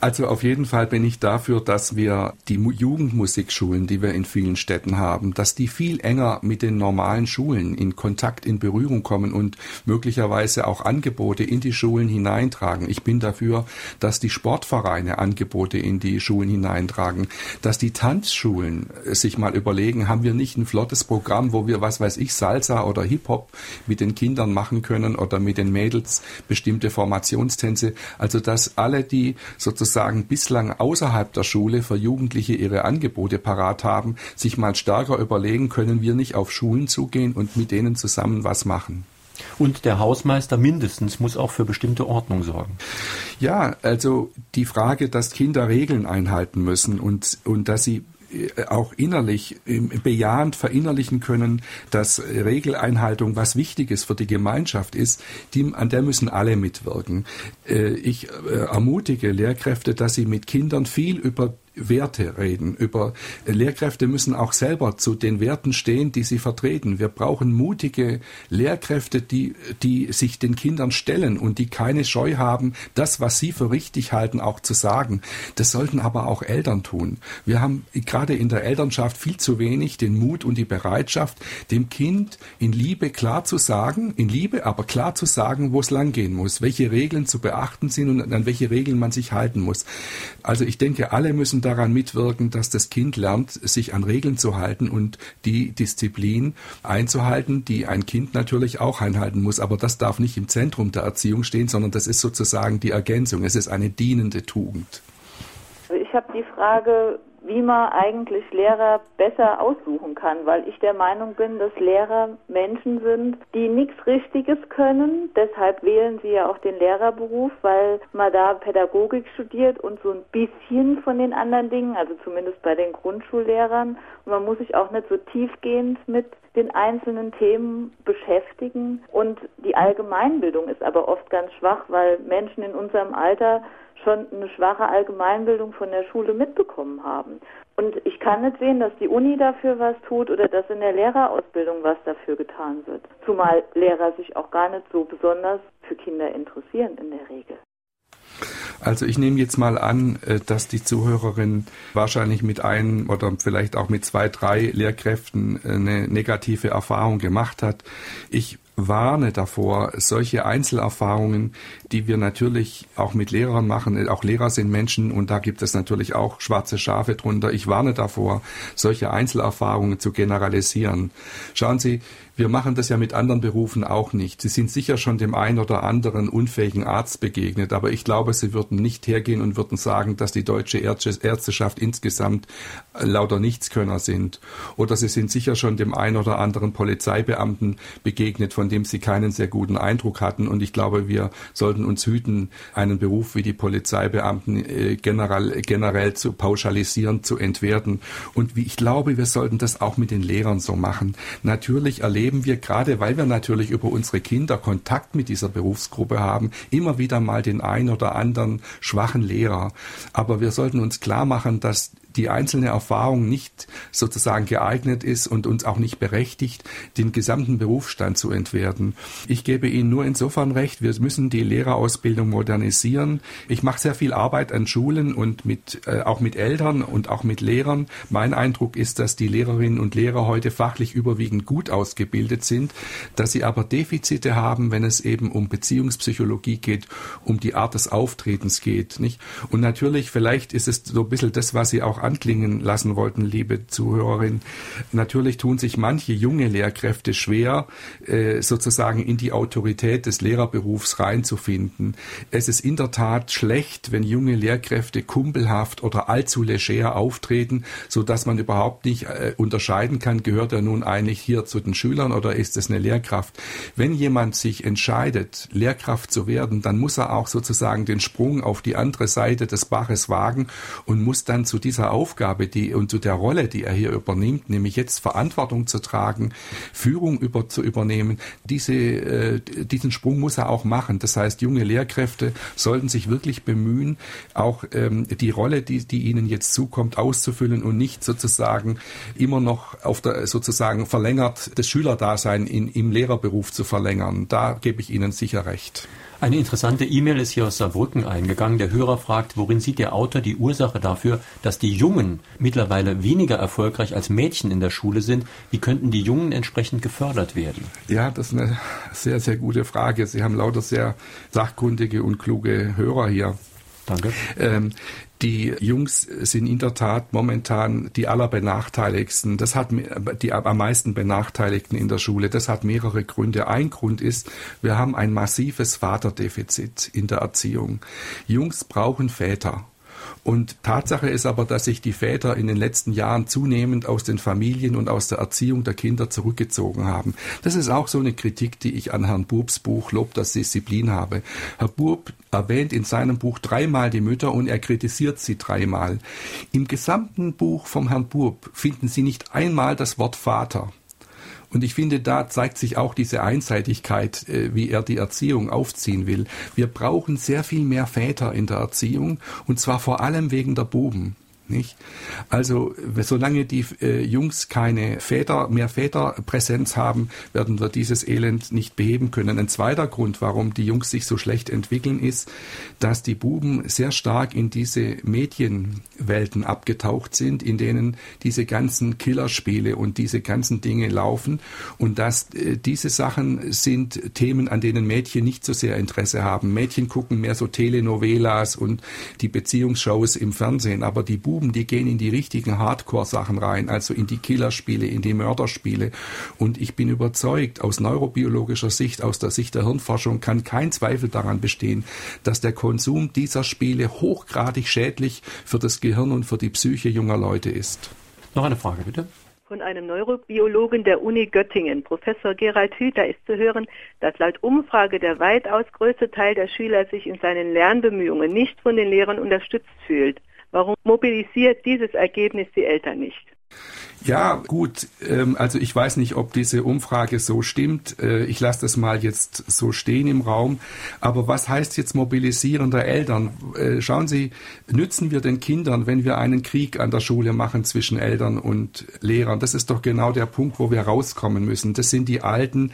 Also auf jeden Fall bin ich dafür, dass wir die Jugendmusikschulen, die wir in vielen Städten haben, dass die viel enger mit den normalen Schulen in Kontakt, in Berührung kommen und möglicherweise auch Angebote in die Schulen hineintragen. Ich bin dafür, dass die Sportvereine Angebote in die Schulen hineintragen, dass die Tanzschulen sich mal überlegen, haben wir nicht ein flottes Programm, wo wir, was weiß ich, Salsa oder Hip-Hop mit den Kindern machen können oder mit den Mädels bestimmte Formationstänze. Also, dass alle, die sozusagen bislang außerhalb der Schule für Jugendliche ihre Angebote parat haben, sich mal stärker überlegen, können wir nicht auf Schulen zugehen und mit denen zusammen was machen. Und der Hausmeister mindestens muss auch für bestimmte Ordnung sorgen. Ja, also die Frage, dass Kinder Regeln einhalten müssen und, und dass sie äh, auch innerlich bejahend verinnerlichen können, dass Regeleinhaltung was Wichtiges für die Gemeinschaft ist, die, an der müssen alle mitwirken. Äh, ich äh, ermutige Lehrkräfte, dass sie mit Kindern viel über Werte reden. Über Lehrkräfte müssen auch selber zu den Werten stehen, die sie vertreten. Wir brauchen mutige Lehrkräfte, die, die sich den Kindern stellen und die keine Scheu haben, das, was sie für richtig halten, auch zu sagen. Das sollten aber auch Eltern tun. Wir haben gerade in der Elternschaft viel zu wenig den Mut und die Bereitschaft, dem Kind in Liebe klar zu sagen, in Liebe aber klar zu sagen, wo es langgehen muss, welche Regeln zu beachten sind und an welche Regeln man sich halten muss. Also ich denke, alle müssen daran mitwirken, dass das Kind lernt, sich an Regeln zu halten und die Disziplin einzuhalten, die ein Kind natürlich auch einhalten muss. Aber das darf nicht im Zentrum der Erziehung stehen, sondern das ist sozusagen die Ergänzung. Es ist eine dienende Tugend. Ich habe die Frage, wie man eigentlich Lehrer besser aussuchen kann, weil ich der Meinung bin, dass Lehrer Menschen sind, die nichts Richtiges können. Deshalb wählen sie ja auch den Lehrerberuf, weil man da Pädagogik studiert und so ein bisschen von den anderen Dingen, also zumindest bei den Grundschullehrern. Und man muss sich auch nicht so tiefgehend mit den einzelnen Themen beschäftigen. Und die Allgemeinbildung ist aber oft ganz schwach, weil Menschen in unserem Alter schon eine schwache Allgemeinbildung von der Schule mitbekommen haben. Und ich kann nicht sehen, dass die Uni dafür was tut oder dass in der Lehrerausbildung was dafür getan wird. Zumal Lehrer sich auch gar nicht so besonders für Kinder interessieren in der Regel. Also ich nehme jetzt mal an, äh, dass die Zuhörerin wahrscheinlich mit einem oder vielleicht auch mit zwei, drei Lehrkräften äh, eine negative Erfahrung gemacht hat. Ich warne davor, solche Einzelerfahrungen, die wir natürlich auch mit Lehrern machen, auch Lehrer sind Menschen und da gibt es natürlich auch schwarze Schafe drunter. Ich warne davor, solche Einzelerfahrungen zu generalisieren. Schauen Sie, wir machen das ja mit anderen Berufen auch nicht. Sie sind sicher schon dem einen oder anderen unfähigen Arzt begegnet, aber ich glaube, Sie würden nicht hergehen und würden sagen, dass die deutsche Ärzteschaft insgesamt lauter Nichtskönner sind. Oder Sie sind sicher schon dem einen oder anderen Polizeibeamten begegnet, von dem Sie keinen sehr guten Eindruck hatten. Und ich glaube, wir sollten uns hüten, einen Beruf wie die Polizeibeamten äh, generell, generell zu pauschalisieren, zu entwerten. Und wie ich glaube, wir sollten das auch mit den Lehrern so machen. Natürlich erleben erleben wir gerade, weil wir natürlich über unsere Kinder Kontakt mit dieser Berufsgruppe haben, immer wieder mal den ein oder anderen schwachen Lehrer. Aber wir sollten uns klar machen, dass die einzelne Erfahrung nicht sozusagen geeignet ist und uns auch nicht berechtigt, den gesamten Berufsstand zu entwerten. Ich gebe Ihnen nur insofern recht, wir müssen die Lehrerausbildung modernisieren. Ich mache sehr viel Arbeit an Schulen und mit, äh, auch mit Eltern und auch mit Lehrern. Mein Eindruck ist, dass die Lehrerinnen und Lehrer heute fachlich überwiegend gut ausgebildet sind, dass sie aber Defizite haben, wenn es eben um Beziehungspsychologie geht, um die Art des Auftretens geht. Nicht? Und natürlich, vielleicht ist es so ein bisschen das, was Sie auch anklingen lassen wollten, liebe Zuhörerin. Natürlich tun sich manche junge Lehrkräfte schwer, äh, sozusagen in die Autorität des Lehrerberufs reinzufinden. Es ist in der Tat schlecht, wenn junge Lehrkräfte kumpelhaft oder allzu leger auftreten, so dass man überhaupt nicht äh, unterscheiden kann, gehört er nun eigentlich hier zu den Schülern oder ist es eine Lehrkraft. Wenn jemand sich entscheidet, Lehrkraft zu werden, dann muss er auch sozusagen den Sprung auf die andere Seite des Baches wagen und muss dann zu dieser Aufgabe die, und zu der Rolle, die er hier übernimmt, nämlich jetzt Verantwortung zu tragen, Führung über, zu übernehmen, diese, äh, diesen Sprung muss er auch machen. Das heißt, junge Lehrkräfte sollten sich wirklich bemühen, auch ähm, die Rolle, die, die ihnen jetzt zukommt, auszufüllen und nicht sozusagen immer noch auf der sozusagen verlängert das Schülerdasein in, im Lehrerberuf zu verlängern. Da gebe ich Ihnen sicher recht. Eine interessante E-Mail ist hier aus Saarbrücken eingegangen. Der Hörer fragt, worin sieht der Autor die Ursache dafür, dass die Jungen mittlerweile weniger erfolgreich als Mädchen in der Schule sind? Wie könnten die Jungen entsprechend gefördert werden? Ja, das ist eine sehr, sehr gute Frage. Sie haben lauter sehr sachkundige und kluge Hörer hier. Danke. Ähm, die Jungs sind in der Tat momentan die allerbenachteiligsten. Das hat die am meisten Benachteiligten in der Schule. Das hat mehrere Gründe. Ein Grund ist, wir haben ein massives Vaterdefizit in der Erziehung. Jungs brauchen Väter. Und Tatsache ist aber, dass sich die Väter in den letzten Jahren zunehmend aus den Familien und aus der Erziehung der Kinder zurückgezogen haben. Das ist auch so eine Kritik, die ich an Herrn Burbs Buch Lob das Disziplin habe. Herr Burb erwähnt in seinem Buch dreimal die Mütter und er kritisiert sie dreimal. Im gesamten Buch vom Herrn Burb finden Sie nicht einmal das Wort Vater. Und ich finde, da zeigt sich auch diese Einseitigkeit, äh, wie er die Erziehung aufziehen will. Wir brauchen sehr viel mehr Väter in der Erziehung und zwar vor allem wegen der Buben. Nicht? Also solange die äh, Jungs keine Väter, mehr Väterpräsenz haben, werden wir dieses Elend nicht beheben können. Ein zweiter Grund, warum die Jungs sich so schlecht entwickeln, ist, dass die Buben sehr stark in diese Medienwelten abgetaucht sind, in denen diese ganzen Killerspiele und diese ganzen Dinge laufen und dass äh, diese Sachen sind Themen, an denen Mädchen nicht so sehr Interesse haben. Mädchen gucken mehr so Telenovelas und die Beziehungsshows im Fernsehen, aber die Buben Buben, die gehen in die richtigen Hardcore-Sachen rein, also in die Killerspiele, in die Mörderspiele. Und ich bin überzeugt, aus neurobiologischer Sicht, aus der Sicht der Hirnforschung, kann kein Zweifel daran bestehen, dass der Konsum dieser Spiele hochgradig schädlich für das Gehirn und für die Psyche junger Leute ist. Noch eine Frage, bitte von einem Neurobiologen der Uni Göttingen, Professor Gerald Hüther, ist zu hören, dass laut Umfrage der weitaus größte Teil der Schüler sich in seinen Lernbemühungen nicht von den Lehrern unterstützt fühlt. Warum mobilisiert dieses Ergebnis die Eltern nicht? Ja, gut. Ähm, also ich weiß nicht, ob diese Umfrage so stimmt. Äh, ich lasse das mal jetzt so stehen im Raum. Aber was heißt jetzt Mobilisieren der Eltern? Äh, schauen Sie, nützen wir den Kindern, wenn wir einen Krieg an der Schule machen zwischen Eltern und Lehrern? Das ist doch genau der Punkt, wo wir rauskommen müssen. Das sind die alten,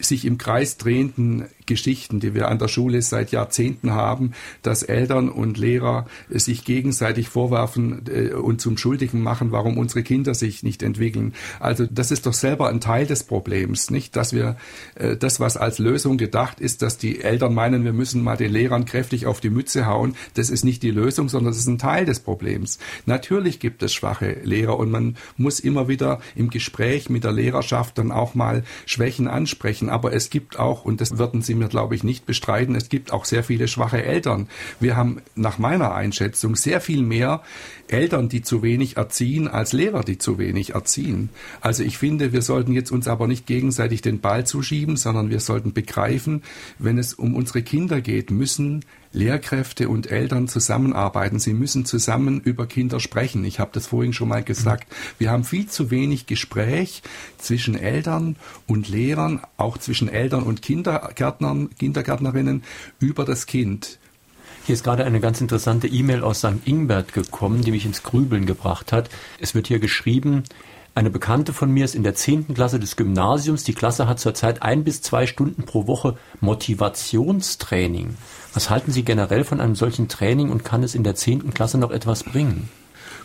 sich im Kreis drehenden Geschichten, die wir an der Schule seit Jahrzehnten haben, dass Eltern und Lehrer sich gegenseitig vorwerfen äh, und zum Schuldigen machen, warum unsere Kinder sich nicht entwickeln. Also das ist doch selber ein Teil des Problems, nicht, dass wir äh, das, was als Lösung gedacht ist, dass die Eltern meinen, wir müssen mal den Lehrern kräftig auf die Mütze hauen. Das ist nicht die Lösung, sondern das ist ein Teil des Problems. Natürlich gibt es schwache Lehrer und man muss immer wieder im Gespräch mit der Lehrerschaft dann auch mal Schwächen ansprechen. Aber es gibt auch, und das würden Sie Sie mir, glaube ich, nicht bestreiten, es gibt auch sehr viele schwache Eltern. Wir haben nach meiner Einschätzung sehr viel mehr Eltern, die zu wenig erziehen, als Lehrer, die zu wenig erziehen. Also ich finde, wir sollten jetzt uns aber nicht gegenseitig den Ball zuschieben, sondern wir sollten begreifen, wenn es um unsere Kinder geht, müssen Lehrkräfte und Eltern zusammenarbeiten. Sie müssen zusammen über Kinder sprechen. Ich habe das vorhin schon mal gesagt. Wir haben viel zu wenig Gespräch zwischen Eltern und Lehrern, auch zwischen Eltern und Kindergärtnern, Kindergärtnerinnen über das Kind. Hier ist gerade eine ganz interessante E-Mail aus St. Ingbert gekommen, die mich ins Grübeln gebracht hat. Es wird hier geschrieben, eine Bekannte von mir ist in der zehnten Klasse des Gymnasiums. Die Klasse hat zurzeit ein bis zwei Stunden pro Woche Motivationstraining. Was halten Sie generell von einem solchen Training und kann es in der zehnten Klasse noch etwas bringen?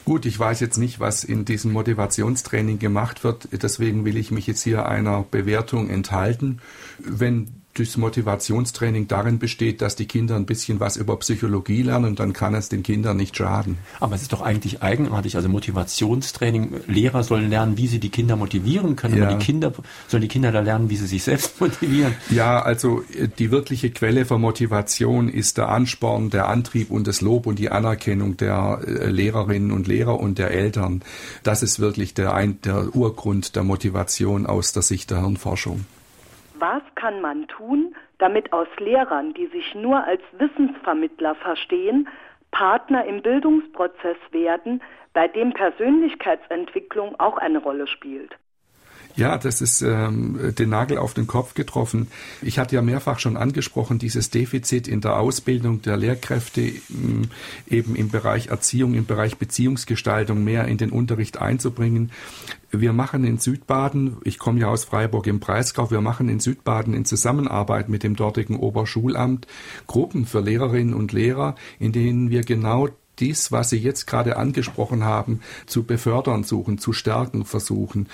Gut, ich weiß jetzt nicht, was in diesem Motivationstraining gemacht wird. Deswegen will ich mich jetzt hier einer Bewertung enthalten. Wenn das Motivationstraining darin besteht, dass die Kinder ein bisschen was über Psychologie lernen, dann kann es den Kindern nicht schaden. Aber es ist doch eigentlich eigenartig. Also Motivationstraining, Lehrer sollen lernen, wie sie die Kinder motivieren können, ja. aber die Kinder sollen die Kinder da lernen, wie sie sich selbst motivieren. Ja, also äh, die wirkliche Quelle für Motivation ist der Ansporn, der Antrieb und das Lob und die Anerkennung der äh, Lehrerinnen und Lehrer und der Eltern. Das ist wirklich der, ein, der Urgrund der Motivation aus der Sicht der Hirnforschung. Was kann man tun, damit aus Lehrern, die sich nur als Wissensvermittler verstehen, Partner im Bildungsprozess werden, bei dem Persönlichkeitsentwicklung auch eine Rolle spielt? Ja, das ist ähm, den Nagel auf den Kopf getroffen. Ich hatte ja mehrfach schon angesprochen, dieses Defizit in der Ausbildung der Lehrkräfte ähm, eben im Bereich Erziehung, im Bereich Beziehungsgestaltung mehr in den Unterricht einzubringen. Wir machen in Südbaden, ich komme ja aus Freiburg im Breisgau, wir machen in Südbaden in Zusammenarbeit mit dem dortigen Oberschulamt Gruppen für Lehrerinnen und Lehrer, in denen wir genau dies, was Sie jetzt gerade angesprochen haben, zu befördern suchen, zu stärken versuchen.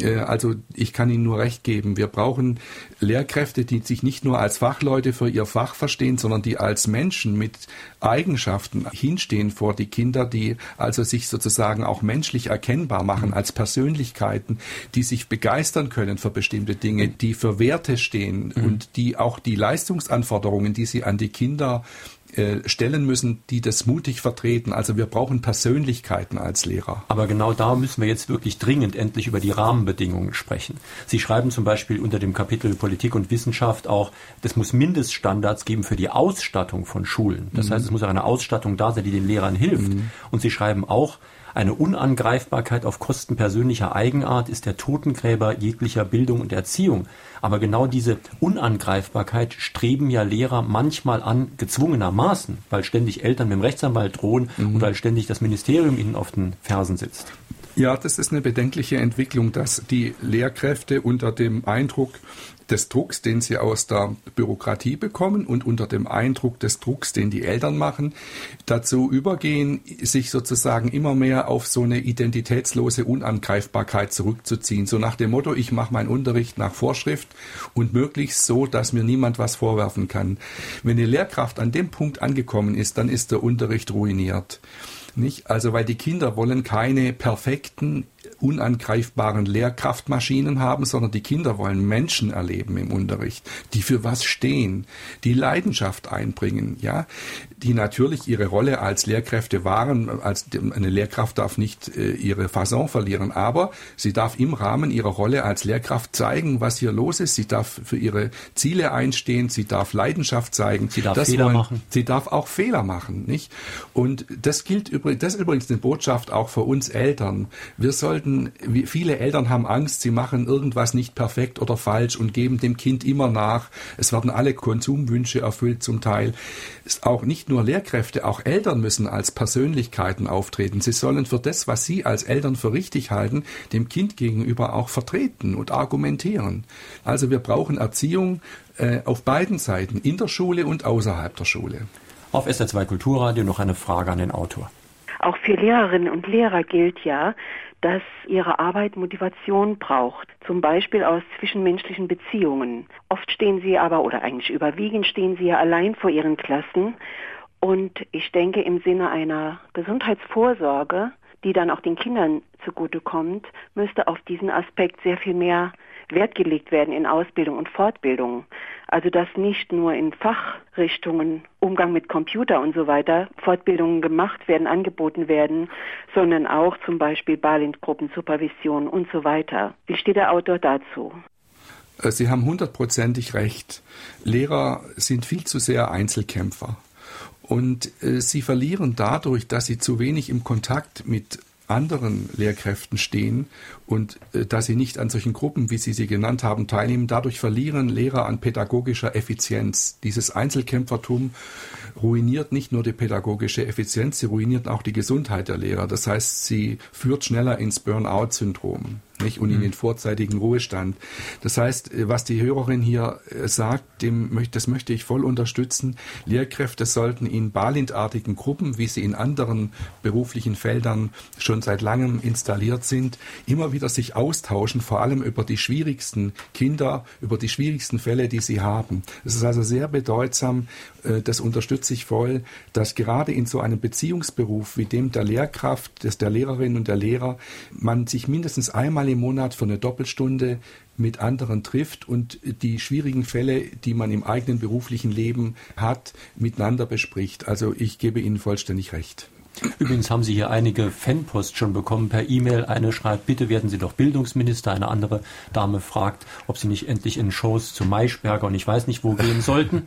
Äh, also ich kann Ihnen nur recht geben. Wir brauchen Lehrkräfte, die sich nicht nur als Fachleute für ihr Fach verstehen, sondern die als Menschen mit Eigenschaften hinstehen vor die Kinder, die also sich sozusagen auch menschlich erkennbar machen als Persönlichkeiten, die sich begeistern können für bestimmte Dinge, die für Werte stehen mhm. und die auch die Leistungsanforderungen, die sie an die Kinder stellen müssen, die das mutig vertreten. Also wir brauchen Persönlichkeiten als Lehrer. Aber genau da müssen wir jetzt wirklich dringend endlich über die Rahmenbedingungen sprechen. Sie schreiben zum Beispiel unter dem Kapitel Politik und Wissenschaft auch, es muss Mindeststandards geben für die Ausstattung von Schulen. Das mhm. heißt, es muss auch eine Ausstattung da sein, die den Lehrern hilft. Mhm. Und Sie schreiben auch, eine Unangreifbarkeit auf Kosten persönlicher Eigenart ist der Totengräber jeglicher Bildung und Erziehung. Aber genau diese Unangreifbarkeit streben ja Lehrer manchmal an, gezwungenermaßen, weil ständig Eltern mit dem Rechtsanwalt drohen mhm. und weil ständig das Ministerium ihnen auf den Fersen sitzt. Ja, das ist eine bedenkliche Entwicklung, dass die Lehrkräfte unter dem Eindruck des Drucks, den sie aus der Bürokratie bekommen und unter dem Eindruck des Drucks, den die Eltern machen, dazu übergehen, sich sozusagen immer mehr auf so eine identitätslose Unangreifbarkeit zurückzuziehen. So nach dem Motto, ich mache meinen Unterricht nach Vorschrift und möglichst so, dass mir niemand was vorwerfen kann. Wenn eine Lehrkraft an dem Punkt angekommen ist, dann ist der Unterricht ruiniert. Nicht? Also, weil die Kinder wollen keine perfekten, unangreifbaren Lehrkraftmaschinen haben, sondern die Kinder wollen Menschen erleben im Unterricht, die für was stehen, die Leidenschaft einbringen, ja, die natürlich ihre Rolle als Lehrkräfte wahren. Als eine Lehrkraft darf nicht äh, ihre Fasson verlieren, aber sie darf im Rahmen ihrer Rolle als Lehrkraft zeigen, was hier los ist. Sie darf für ihre Ziele einstehen, sie darf Leidenschaft zeigen. Sie darf das Fehler wollen, machen. Sie darf auch Fehler machen, nicht? Und das gilt übrigens, das ist übrigens eine Botschaft auch für uns Eltern. Wir sollten, viele Eltern haben Angst, sie machen irgendwas nicht perfekt oder falsch und geben dem Kind immer nach. Es werden alle Konsumwünsche erfüllt zum Teil. Ist auch nicht nur Lehrkräfte, auch Eltern müssen als Persönlichkeiten auftreten. Sie sollen für das, was sie als Eltern für richtig halten, dem Kind gegenüber auch vertreten und argumentieren. Also wir brauchen Erziehung äh, auf beiden Seiten, in der Schule und außerhalb der Schule. Auf SR2 Kulturradio noch eine Frage an den Autor. Auch für Lehrerinnen und Lehrer gilt ja, dass ihre Arbeit Motivation braucht, zum Beispiel aus zwischenmenschlichen Beziehungen. Oft stehen sie aber, oder eigentlich überwiegend stehen sie ja allein vor ihren Klassen. Und ich denke, im Sinne einer Gesundheitsvorsorge, die dann auch den Kindern zugutekommt, müsste auf diesen Aspekt sehr viel mehr Wert gelegt werden in Ausbildung und Fortbildung. Also dass nicht nur in Fachrichtungen Umgang mit Computer und so weiter Fortbildungen gemacht werden, angeboten werden, sondern auch zum Beispiel Balint-Gruppen, Supervision und so weiter. Wie steht der Autor dazu? Äh, Sie haben hundertprozentig recht. Lehrer sind viel zu sehr Einzelkämpfer. Und äh, sie verlieren dadurch, dass sie zu wenig im Kontakt mit anderen Lehrkräften stehen und äh, dass sie nicht an solchen Gruppen, wie Sie sie genannt haben, teilnehmen. Dadurch verlieren Lehrer an pädagogischer Effizienz. Dieses Einzelkämpfertum ruiniert nicht nur die pädagogische Effizienz, sie ruiniert auch die Gesundheit der Lehrer. Das heißt, sie führt schneller ins Burnout-Syndrom nicht? und in mhm. den vorzeitigen Ruhestand. Das heißt, äh, was die Hörerin hier äh, sagt, dem, das möchte ich voll unterstützen. Lehrkräfte sollten in Balintartigen Gruppen, wie sie in anderen beruflichen Feldern schon seit langem installiert sind, immer wieder sich austauschen, vor allem über die schwierigsten Kinder, über die schwierigsten Fälle, die sie haben. Es ist also sehr bedeutsam, äh, das unterstütze ich voll, dass gerade in so einem Beziehungsberuf wie dem der Lehrkraft, des der Lehrerin und der Lehrer, man sich mindestens einmal im Monat für eine Doppelstunde mit anderen trifft und die schwierigen Fälle, die man im eigenen beruflichen Leben hat, miteinander bespricht. Also ich gebe Ihnen vollständig recht. Übrigens haben Sie hier einige Fanpost schon bekommen per E-Mail. Eine schreibt, bitte werden Sie doch Bildungsminister. Eine andere Dame fragt, ob Sie nicht endlich in Shows zu Maischberger und ich weiß nicht wo gehen sollten.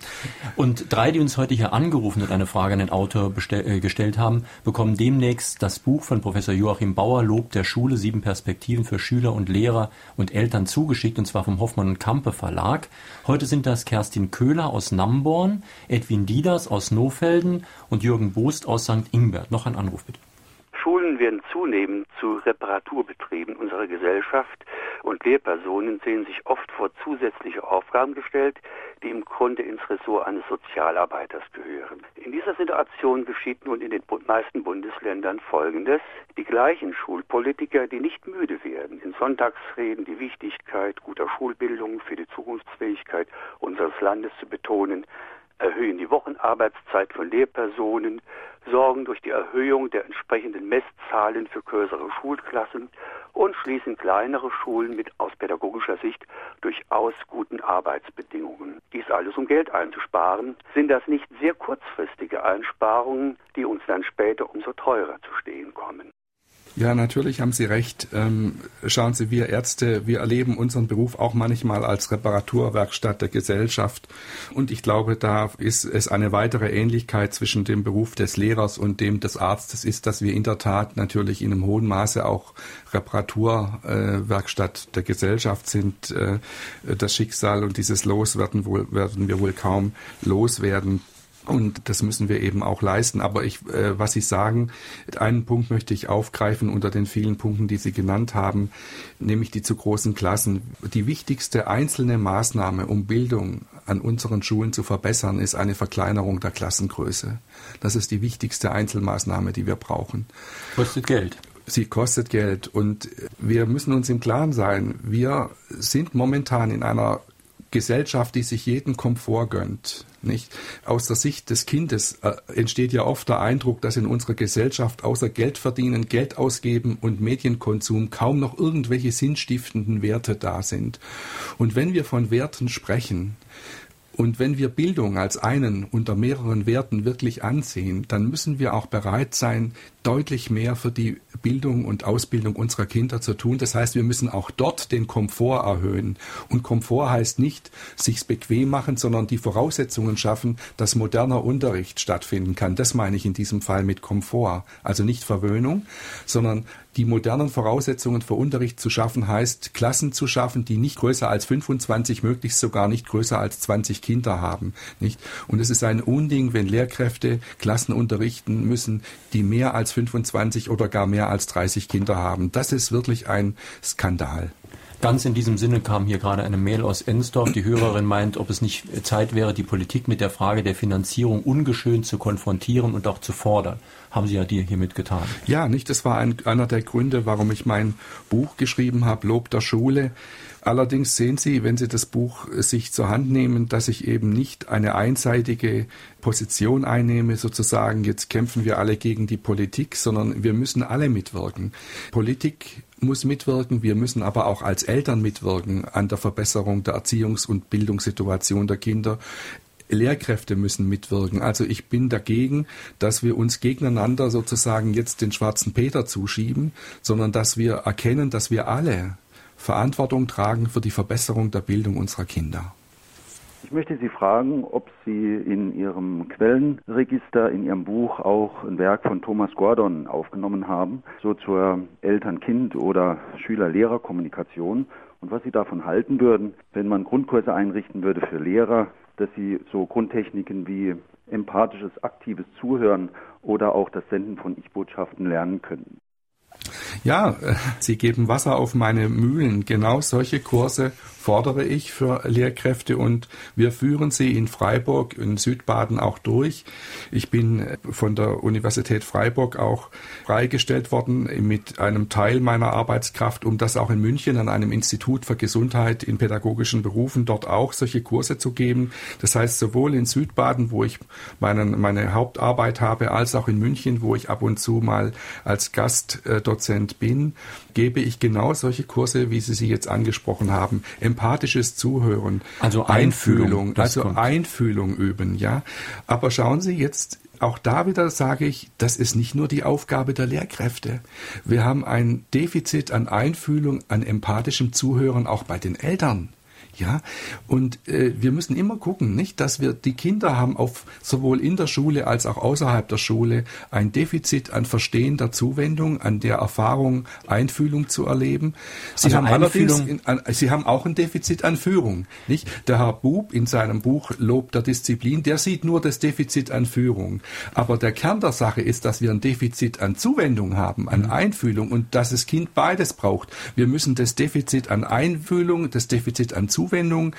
Und drei, die uns heute hier angerufen und eine Frage an den Autor äh, gestellt haben, bekommen demnächst das Buch von Professor Joachim Bauer, Lob der Schule, sieben Perspektiven für Schüler und Lehrer und Eltern zugeschickt, und zwar vom Hoffmann und Kampe Verlag. Heute sind das Kerstin Köhler aus Namborn, Edwin Dieders aus Nofelden und Jürgen Boost aus St. Ingbert. Noch ein Anruf bitte. Schulen werden zunehmend zu Reparaturbetrieben unserer Gesellschaft und Lehrpersonen sehen sich oft vor zusätzliche Aufgaben gestellt, die im Grunde ins Ressort eines Sozialarbeiters gehören. In dieser Situation geschieht nun in den meisten Bundesländern Folgendes. Die gleichen Schulpolitiker, die nicht müde werden, in Sonntagsreden die Wichtigkeit guter Schulbildung für die Zukunftsfähigkeit unseres Landes zu betonen, erhöhen die Wochenarbeitszeit von Lehrpersonen, sorgen durch die Erhöhung der entsprechenden Messzahlen für größere Schulklassen und schließen kleinere Schulen mit aus pädagogischer Sicht durchaus guten Arbeitsbedingungen. Dies alles um Geld einzusparen. Sind das nicht sehr kurzfristige Einsparungen, die uns dann später umso teurer zu stehen kommen? Ja, natürlich haben Sie recht. Ähm, schauen Sie, wir Ärzte, wir erleben unseren Beruf auch manchmal als Reparaturwerkstatt der Gesellschaft. Und ich glaube, da ist es eine weitere Ähnlichkeit zwischen dem Beruf des Lehrers und dem des Arztes ist, dass wir in der Tat natürlich in einem hohen Maße auch Reparaturwerkstatt der Gesellschaft sind. Äh, das Schicksal und dieses Los werden, wohl, werden wir wohl kaum loswerden. Und das müssen wir eben auch leisten. Aber ich, äh, was Sie sagen, einen Punkt möchte ich aufgreifen unter den vielen Punkten, die Sie genannt haben, nämlich die zu großen Klassen. Die wichtigste einzelne Maßnahme, um Bildung an unseren Schulen zu verbessern, ist eine Verkleinerung der Klassengröße. Das ist die wichtigste Einzelmaßnahme, die wir brauchen. Kostet Geld. Sie kostet Geld und wir müssen uns im Klaren sein, wir sind momentan in einer Gesellschaft, die sich jeden Komfort gönnt. Nicht? Aus der Sicht des Kindes äh, entsteht ja oft der Eindruck, dass in unserer Gesellschaft außer Geld verdienen, Geld ausgeben und Medienkonsum kaum noch irgendwelche sinnstiftenden Werte da sind. Und wenn wir von Werten sprechen, und wenn wir Bildung als einen unter mehreren Werten wirklich ansehen, dann müssen wir auch bereit sein, deutlich mehr für die Bildung und Ausbildung unserer Kinder zu tun. Das heißt, wir müssen auch dort den Komfort erhöhen. Und Komfort heißt nicht sich's bequem machen, sondern die Voraussetzungen schaffen, dass moderner Unterricht stattfinden kann. Das meine ich in diesem Fall mit Komfort. Also nicht Verwöhnung, sondern die modernen Voraussetzungen für Unterricht zu schaffen heißt, Klassen zu schaffen, die nicht größer als 25, möglichst sogar nicht größer als 20 Kinder haben. Nicht? Und es ist ein Unding, wenn Lehrkräfte Klassen unterrichten müssen, die mehr als 25 oder gar mehr als 30 Kinder haben. Das ist wirklich ein Skandal. Ganz in diesem Sinne kam hier gerade eine Mail aus Ensdorf. Die Hörerin meint, ob es nicht Zeit wäre, die Politik mit der Frage der Finanzierung ungeschönt zu konfrontieren und auch zu fordern. Haben Sie ja dir hiermit getan. Ja, nicht. Das war ein, einer der Gründe, warum ich mein Buch geschrieben habe, Lob der Schule. Allerdings sehen Sie, wenn Sie das Buch sich zur Hand nehmen, dass ich eben nicht eine einseitige Position einnehme, sozusagen, jetzt kämpfen wir alle gegen die Politik, sondern wir müssen alle mitwirken. Politik muss mitwirken, wir müssen aber auch als Eltern mitwirken an der Verbesserung der Erziehungs- und Bildungssituation der Kinder. Lehrkräfte müssen mitwirken. Also ich bin dagegen, dass wir uns gegeneinander sozusagen jetzt den schwarzen Peter zuschieben, sondern dass wir erkennen, dass wir alle Verantwortung tragen für die Verbesserung der Bildung unserer Kinder. Ich möchte Sie fragen, ob Sie in Ihrem Quellenregister, in Ihrem Buch auch ein Werk von Thomas Gordon aufgenommen haben, so zur Eltern-Kind- oder Schüler-Lehrer-Kommunikation und was Sie davon halten würden, wenn man Grundkurse einrichten würde für Lehrer, dass sie so Grundtechniken wie empathisches, aktives Zuhören oder auch das Senden von Ich-Botschaften lernen können. Ja, äh, Sie geben Wasser auf meine Mühlen. Genau solche Kurse fordere ich für Lehrkräfte und wir führen sie in Freiburg, in Südbaden auch durch. Ich bin von der Universität Freiburg auch freigestellt worden mit einem Teil meiner Arbeitskraft, um das auch in München an einem Institut für Gesundheit in pädagogischen Berufen dort auch solche Kurse zu geben. Das heißt, sowohl in Südbaden, wo ich meinen, meine Hauptarbeit habe, als auch in München, wo ich ab und zu mal als Gastdozent bin, gebe ich genau solche Kurse, wie Sie sie jetzt angesprochen haben. Empathisches Zuhören. Also Einfühlung. also kommt. Einfühlung üben, ja. Aber schauen Sie jetzt, auch da wieder sage ich, das ist nicht nur die Aufgabe der Lehrkräfte. Wir haben ein Defizit an Einfühlung, an empathischem Zuhören auch bei den Eltern. Ja, und äh, wir müssen immer gucken, nicht, dass wir die Kinder haben auf sowohl in der Schule als auch außerhalb der Schule ein Defizit an Verstehen der Zuwendung, an der Erfahrung, Einfühlung zu erleben. Sie also haben allerdings, in, an, sie haben auch ein Defizit an Führung, nicht? Der Herr Bub in seinem Buch Lob der Disziplin, der sieht nur das Defizit an Führung. Aber der Kern der Sache ist, dass wir ein Defizit an Zuwendung haben, an mhm. Einfühlung und dass das Kind beides braucht. Wir müssen das Defizit an Einfühlung, das Defizit an Zuwendung Zuwendung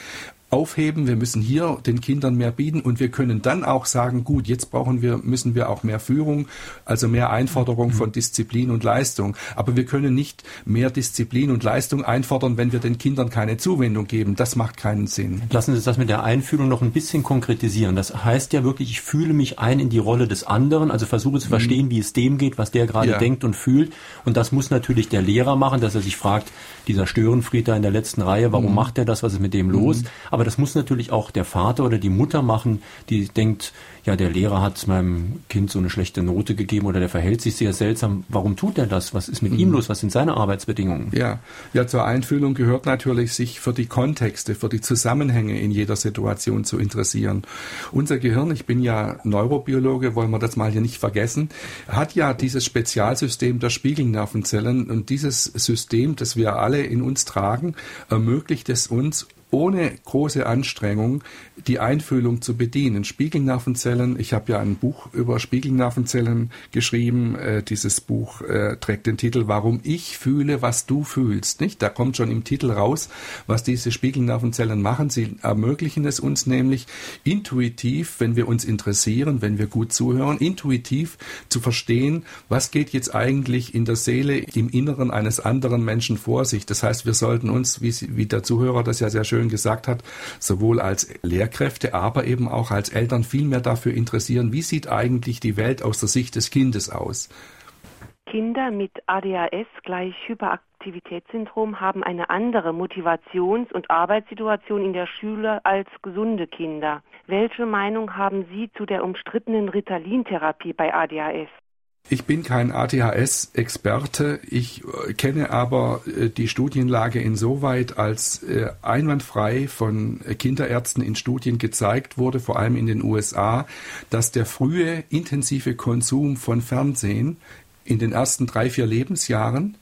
aufheben, wir müssen hier den Kindern mehr bieten und wir können dann auch sagen, gut, jetzt brauchen wir, müssen wir auch mehr Führung, also mehr Einforderung von Disziplin und Leistung. Aber wir können nicht mehr Disziplin und Leistung einfordern, wenn wir den Kindern keine Zuwendung geben. Das macht keinen Sinn. Lassen Sie das mit der Einfühlung noch ein bisschen konkretisieren. Das heißt ja wirklich, ich fühle mich ein in die Rolle des anderen, also versuche zu verstehen, mhm. wie es dem geht, was der gerade ja. denkt und fühlt. Und das muss natürlich der Lehrer machen, dass er sich fragt, dieser Störenfried da in der letzten Reihe, warum mhm. macht er das, was ist mit dem los? Mhm. Aber aber das muss natürlich auch der Vater oder die Mutter machen, die denkt, ja, der Lehrer hat meinem Kind so eine schlechte Note gegeben oder der verhält sich sehr seltsam. Warum tut er das? Was ist mit mhm. ihm los? Was sind seine Arbeitsbedingungen? Ja, ja, zur Einfühlung gehört natürlich, sich für die Kontexte, für die Zusammenhänge in jeder Situation zu interessieren. Unser Gehirn, ich bin ja Neurobiologe, wollen wir das mal hier nicht vergessen, hat ja dieses Spezialsystem der Spiegelnervenzellen und dieses System, das wir alle in uns tragen, ermöglicht es uns, ohne große Anstrengung die Einfühlung zu bedienen. Spiegelnervenzellen, ich habe ja ein Buch über Spiegelnervenzellen geschrieben. Äh, dieses Buch äh, trägt den Titel Warum ich fühle, was du fühlst. Nicht? Da kommt schon im Titel raus, was diese Spiegelnervenzellen machen. Sie ermöglichen es uns nämlich intuitiv, wenn wir uns interessieren, wenn wir gut zuhören, intuitiv zu verstehen, was geht jetzt eigentlich in der Seele, im Inneren eines anderen Menschen vor sich. Das heißt, wir sollten uns, wie, wie der Zuhörer das ja sehr schön schön gesagt hat, sowohl als Lehrkräfte, aber eben auch als Eltern viel mehr dafür interessieren, wie sieht eigentlich die Welt aus der Sicht des Kindes aus. Kinder mit ADHS gleich Hyperaktivitätssyndrom haben eine andere Motivations- und Arbeitssituation in der Schule als gesunde Kinder. Welche Meinung haben Sie zu der umstrittenen Ritalin-Therapie bei ADHS? Ich bin kein ADHS-Experte. Ich äh, kenne aber äh, die Studienlage insoweit, als äh, einwandfrei von Kinderärzten in Studien gezeigt wurde, vor allem in den USA, dass der frühe intensive Konsum von Fernsehen in den ersten drei, vier Lebensjahren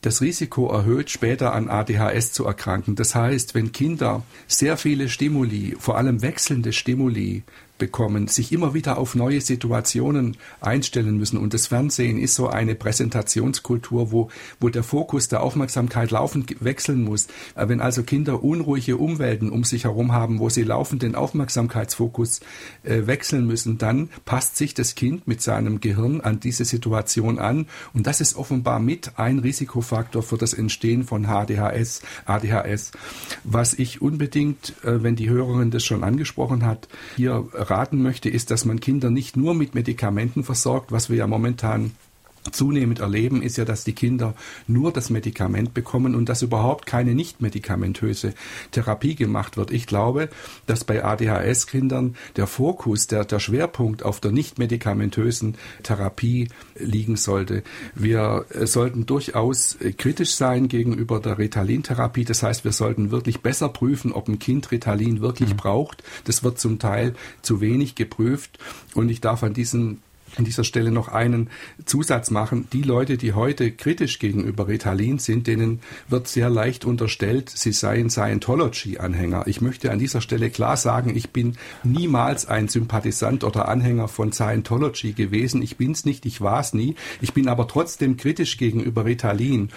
das Risiko erhöht, später an ADHS zu erkranken. Das heißt, wenn Kinder sehr viele Stimuli, vor allem wechselnde Stimuli bekommen, sich immer wieder auf neue Situationen einstellen müssen. Und das Fernsehen ist so eine Präsentationskultur, wo, wo der Fokus der Aufmerksamkeit laufend wechseln muss. Äh, wenn also Kinder unruhige Umwelten um sich herum haben, wo sie laufend den Aufmerksamkeitsfokus äh, wechseln müssen, dann passt sich das Kind mit seinem Gehirn an diese Situation an. Und das ist offenbar mit ein Risikofaktor für das Entstehen von HDHS, ADHS. Was ich unbedingt, äh, wenn die Hörerin das schon angesprochen hat, hier raten möchte, ist, dass man Kinder nicht nur mit Medikamenten versorgt, was wir ja momentan zunehmend erleben, ist ja, dass die Kinder nur das Medikament bekommen und dass überhaupt keine nicht medikamentöse Therapie gemacht wird. Ich glaube, dass bei ADHS-Kindern der Fokus, der, der Schwerpunkt auf der nicht medikamentösen Therapie liegen sollte. Wir äh, sollten durchaus äh, kritisch sein gegenüber der Ritalin-Therapie. Das heißt, wir sollten wirklich besser prüfen, ob ein Kind Ritalin wirklich mhm. braucht. Das wird zum Teil zu wenig geprüft und ich darf an diesem an dieser Stelle noch einen Zusatz machen. Die Leute, die heute kritisch gegenüber Ritalin sind, denen wird sehr leicht unterstellt, sie seien Scientology-Anhänger. Ich möchte an dieser Stelle klar sagen, ich bin niemals ein Sympathisant oder Anhänger von Scientology gewesen. Ich bin's nicht, ich war's nie. Ich bin aber trotzdem kritisch gegenüber Ritalin.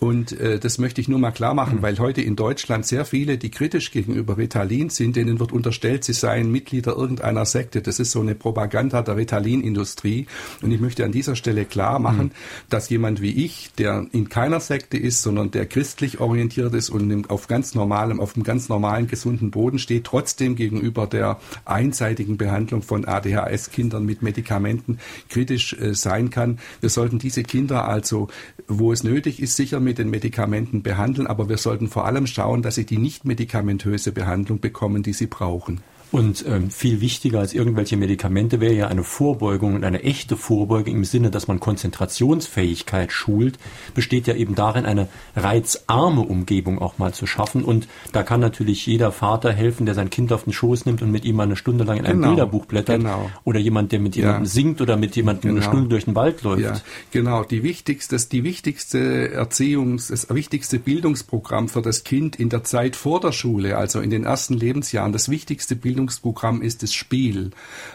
Und äh, das möchte ich nur mal klar machen, weil heute in Deutschland sehr viele, die kritisch gegenüber Ritalin sind, denen wird unterstellt, sie seien Mitglieder irgendeiner Sekte. Das ist so eine Propaganda der Ritalin-Industrie. Industrie. Und ich möchte an dieser Stelle klar machen, mhm. dass jemand wie ich, der in keiner Sekte ist, sondern der christlich orientiert ist und auf ganz normalem, auf einem ganz normalen, gesunden Boden steht, trotzdem gegenüber der einseitigen Behandlung von ADHS-Kindern mit Medikamenten kritisch äh, sein kann. Wir sollten diese Kinder also, wo es nötig ist, sicher mit den Medikamenten behandeln, aber wir sollten vor allem schauen, dass sie die nicht medikamentöse Behandlung bekommen, die sie brauchen. Und ähm, viel wichtiger als irgendwelche Medikamente wäre ja eine Vorbeugung und eine echte Vorbeugung im Sinne, dass man Konzentrationsfähigkeit schult, besteht ja eben darin, eine reizarme Umgebung auch mal zu schaffen. Und da kann natürlich jeder Vater helfen, der sein Kind auf den Schoß nimmt und mit ihm mal eine Stunde lang in einem genau, Bilderbuch blättert. Genau. Oder jemand, der mit jemandem ja. singt oder mit jemandem genau. eine Stunde durch den Wald läuft. Ja, genau. Die wichtigste, die wichtigste Erziehungs-, das wichtigste Bildungsprogramm für das Kind in der Zeit vor der Schule, also in den ersten Lebensjahren, das wichtigste Bildungsprogramm Bildungsprogramm ist das Spiel.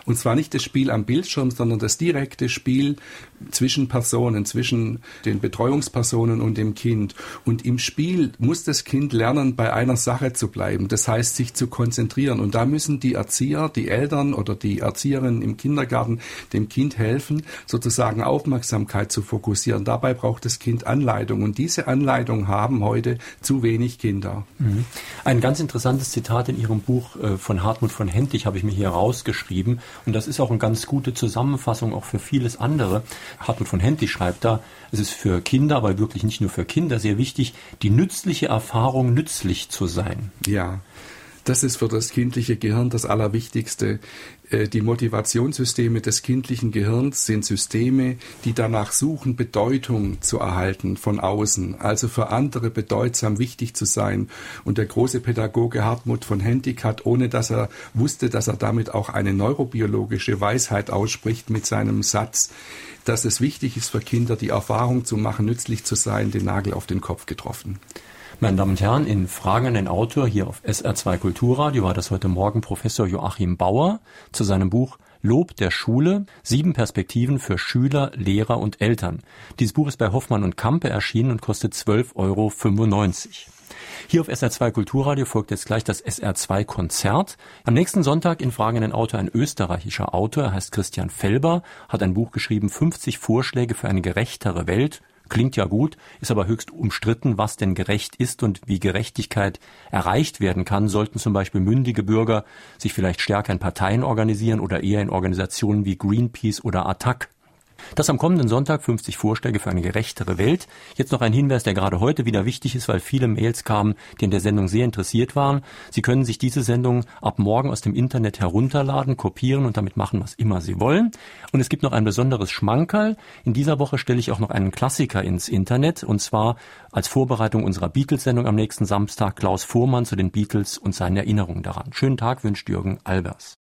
Und zwar nicht das Spiel am Bildschirm, sondern das direkte Spiel zwischen Personen, zwischen den Betreuungspersonen und dem Kind. Und im Spiel muss das Kind lernen, bei einer Sache zu bleiben. Das heißt, sich zu konzentrieren. Und da müssen die Erzieher, die Eltern oder die Erzieherinnen im Kindergarten dem Kind helfen, sozusagen Aufmerksamkeit zu fokussieren. Dabei braucht das Kind Anleitung. Und diese Anleitung haben heute zu wenig Kinder. Mhm. Ein ganz interessantes Zitat in Ihrem Buch äh, von Hartmut von Hentig habe ich mir hier rausgeschrieben. Und das ist auch eine ganz gute Zusammenfassung auch für vieles andere. Hartmut von Hentig schreibt da, es ist für Kinder, aber wirklich nicht nur für Kinder, sehr wichtig, die nützliche Erfahrung nützlich zu sein. Ja. Das ist für das kindliche Gehirn das Allerwichtigste. Äh, die Motivationssysteme des kindlichen Gehirns sind Systeme, die danach suchen, Bedeutung zu erhalten von außen, also für andere bedeutsam wichtig zu sein. Und der große Pädagoge Hartmut von Hentig hat, ohne dass er wusste, dass er damit auch eine neurobiologische Weisheit ausspricht mit seinem Satz, dass es wichtig ist für Kinder, die Erfahrung zu machen, nützlich zu sein, den Nagel auf den Kopf getroffen. Meine Damen und Herren, in Fragen an den Autor hier auf SR2 Kulturradio war das heute Morgen Professor Joachim Bauer zu seinem Buch Lob der Schule, sieben Perspektiven für Schüler, Lehrer und Eltern. Dieses Buch ist bei Hoffmann und Kampe erschienen und kostet 12,95 Euro. Hier auf SR2 Kulturradio folgt jetzt gleich das SR2 Konzert. Am nächsten Sonntag in Fragen den Autor ein österreichischer Autor, er heißt Christian Felber, hat ein Buch geschrieben, 50 Vorschläge für eine gerechtere Welt Klingt ja gut, ist aber höchst umstritten, was denn gerecht ist und wie Gerechtigkeit erreicht werden kann. Sollten zum Beispiel mündige Bürger sich vielleicht stärker in Parteien organisieren oder eher in Organisationen wie Greenpeace oder Attac. Das am kommenden Sonntag 50 Vorschläge für eine gerechtere Welt. Jetzt noch ein Hinweis, der gerade heute wieder wichtig ist, weil viele Mails kamen, die in der Sendung sehr interessiert waren. Sie können sich diese Sendung ab morgen aus dem Internet herunterladen, kopieren und damit machen, was immer Sie wollen. Und es gibt noch ein besonderes Schmankerl. In dieser Woche stelle ich auch noch einen Klassiker ins Internet und zwar als Vorbereitung unserer Beatles-Sendung am nächsten Samstag Klaus Fuhrmann zu den Beatles und seinen Erinnerungen daran. Schönen Tag wünscht Jürgen Albers.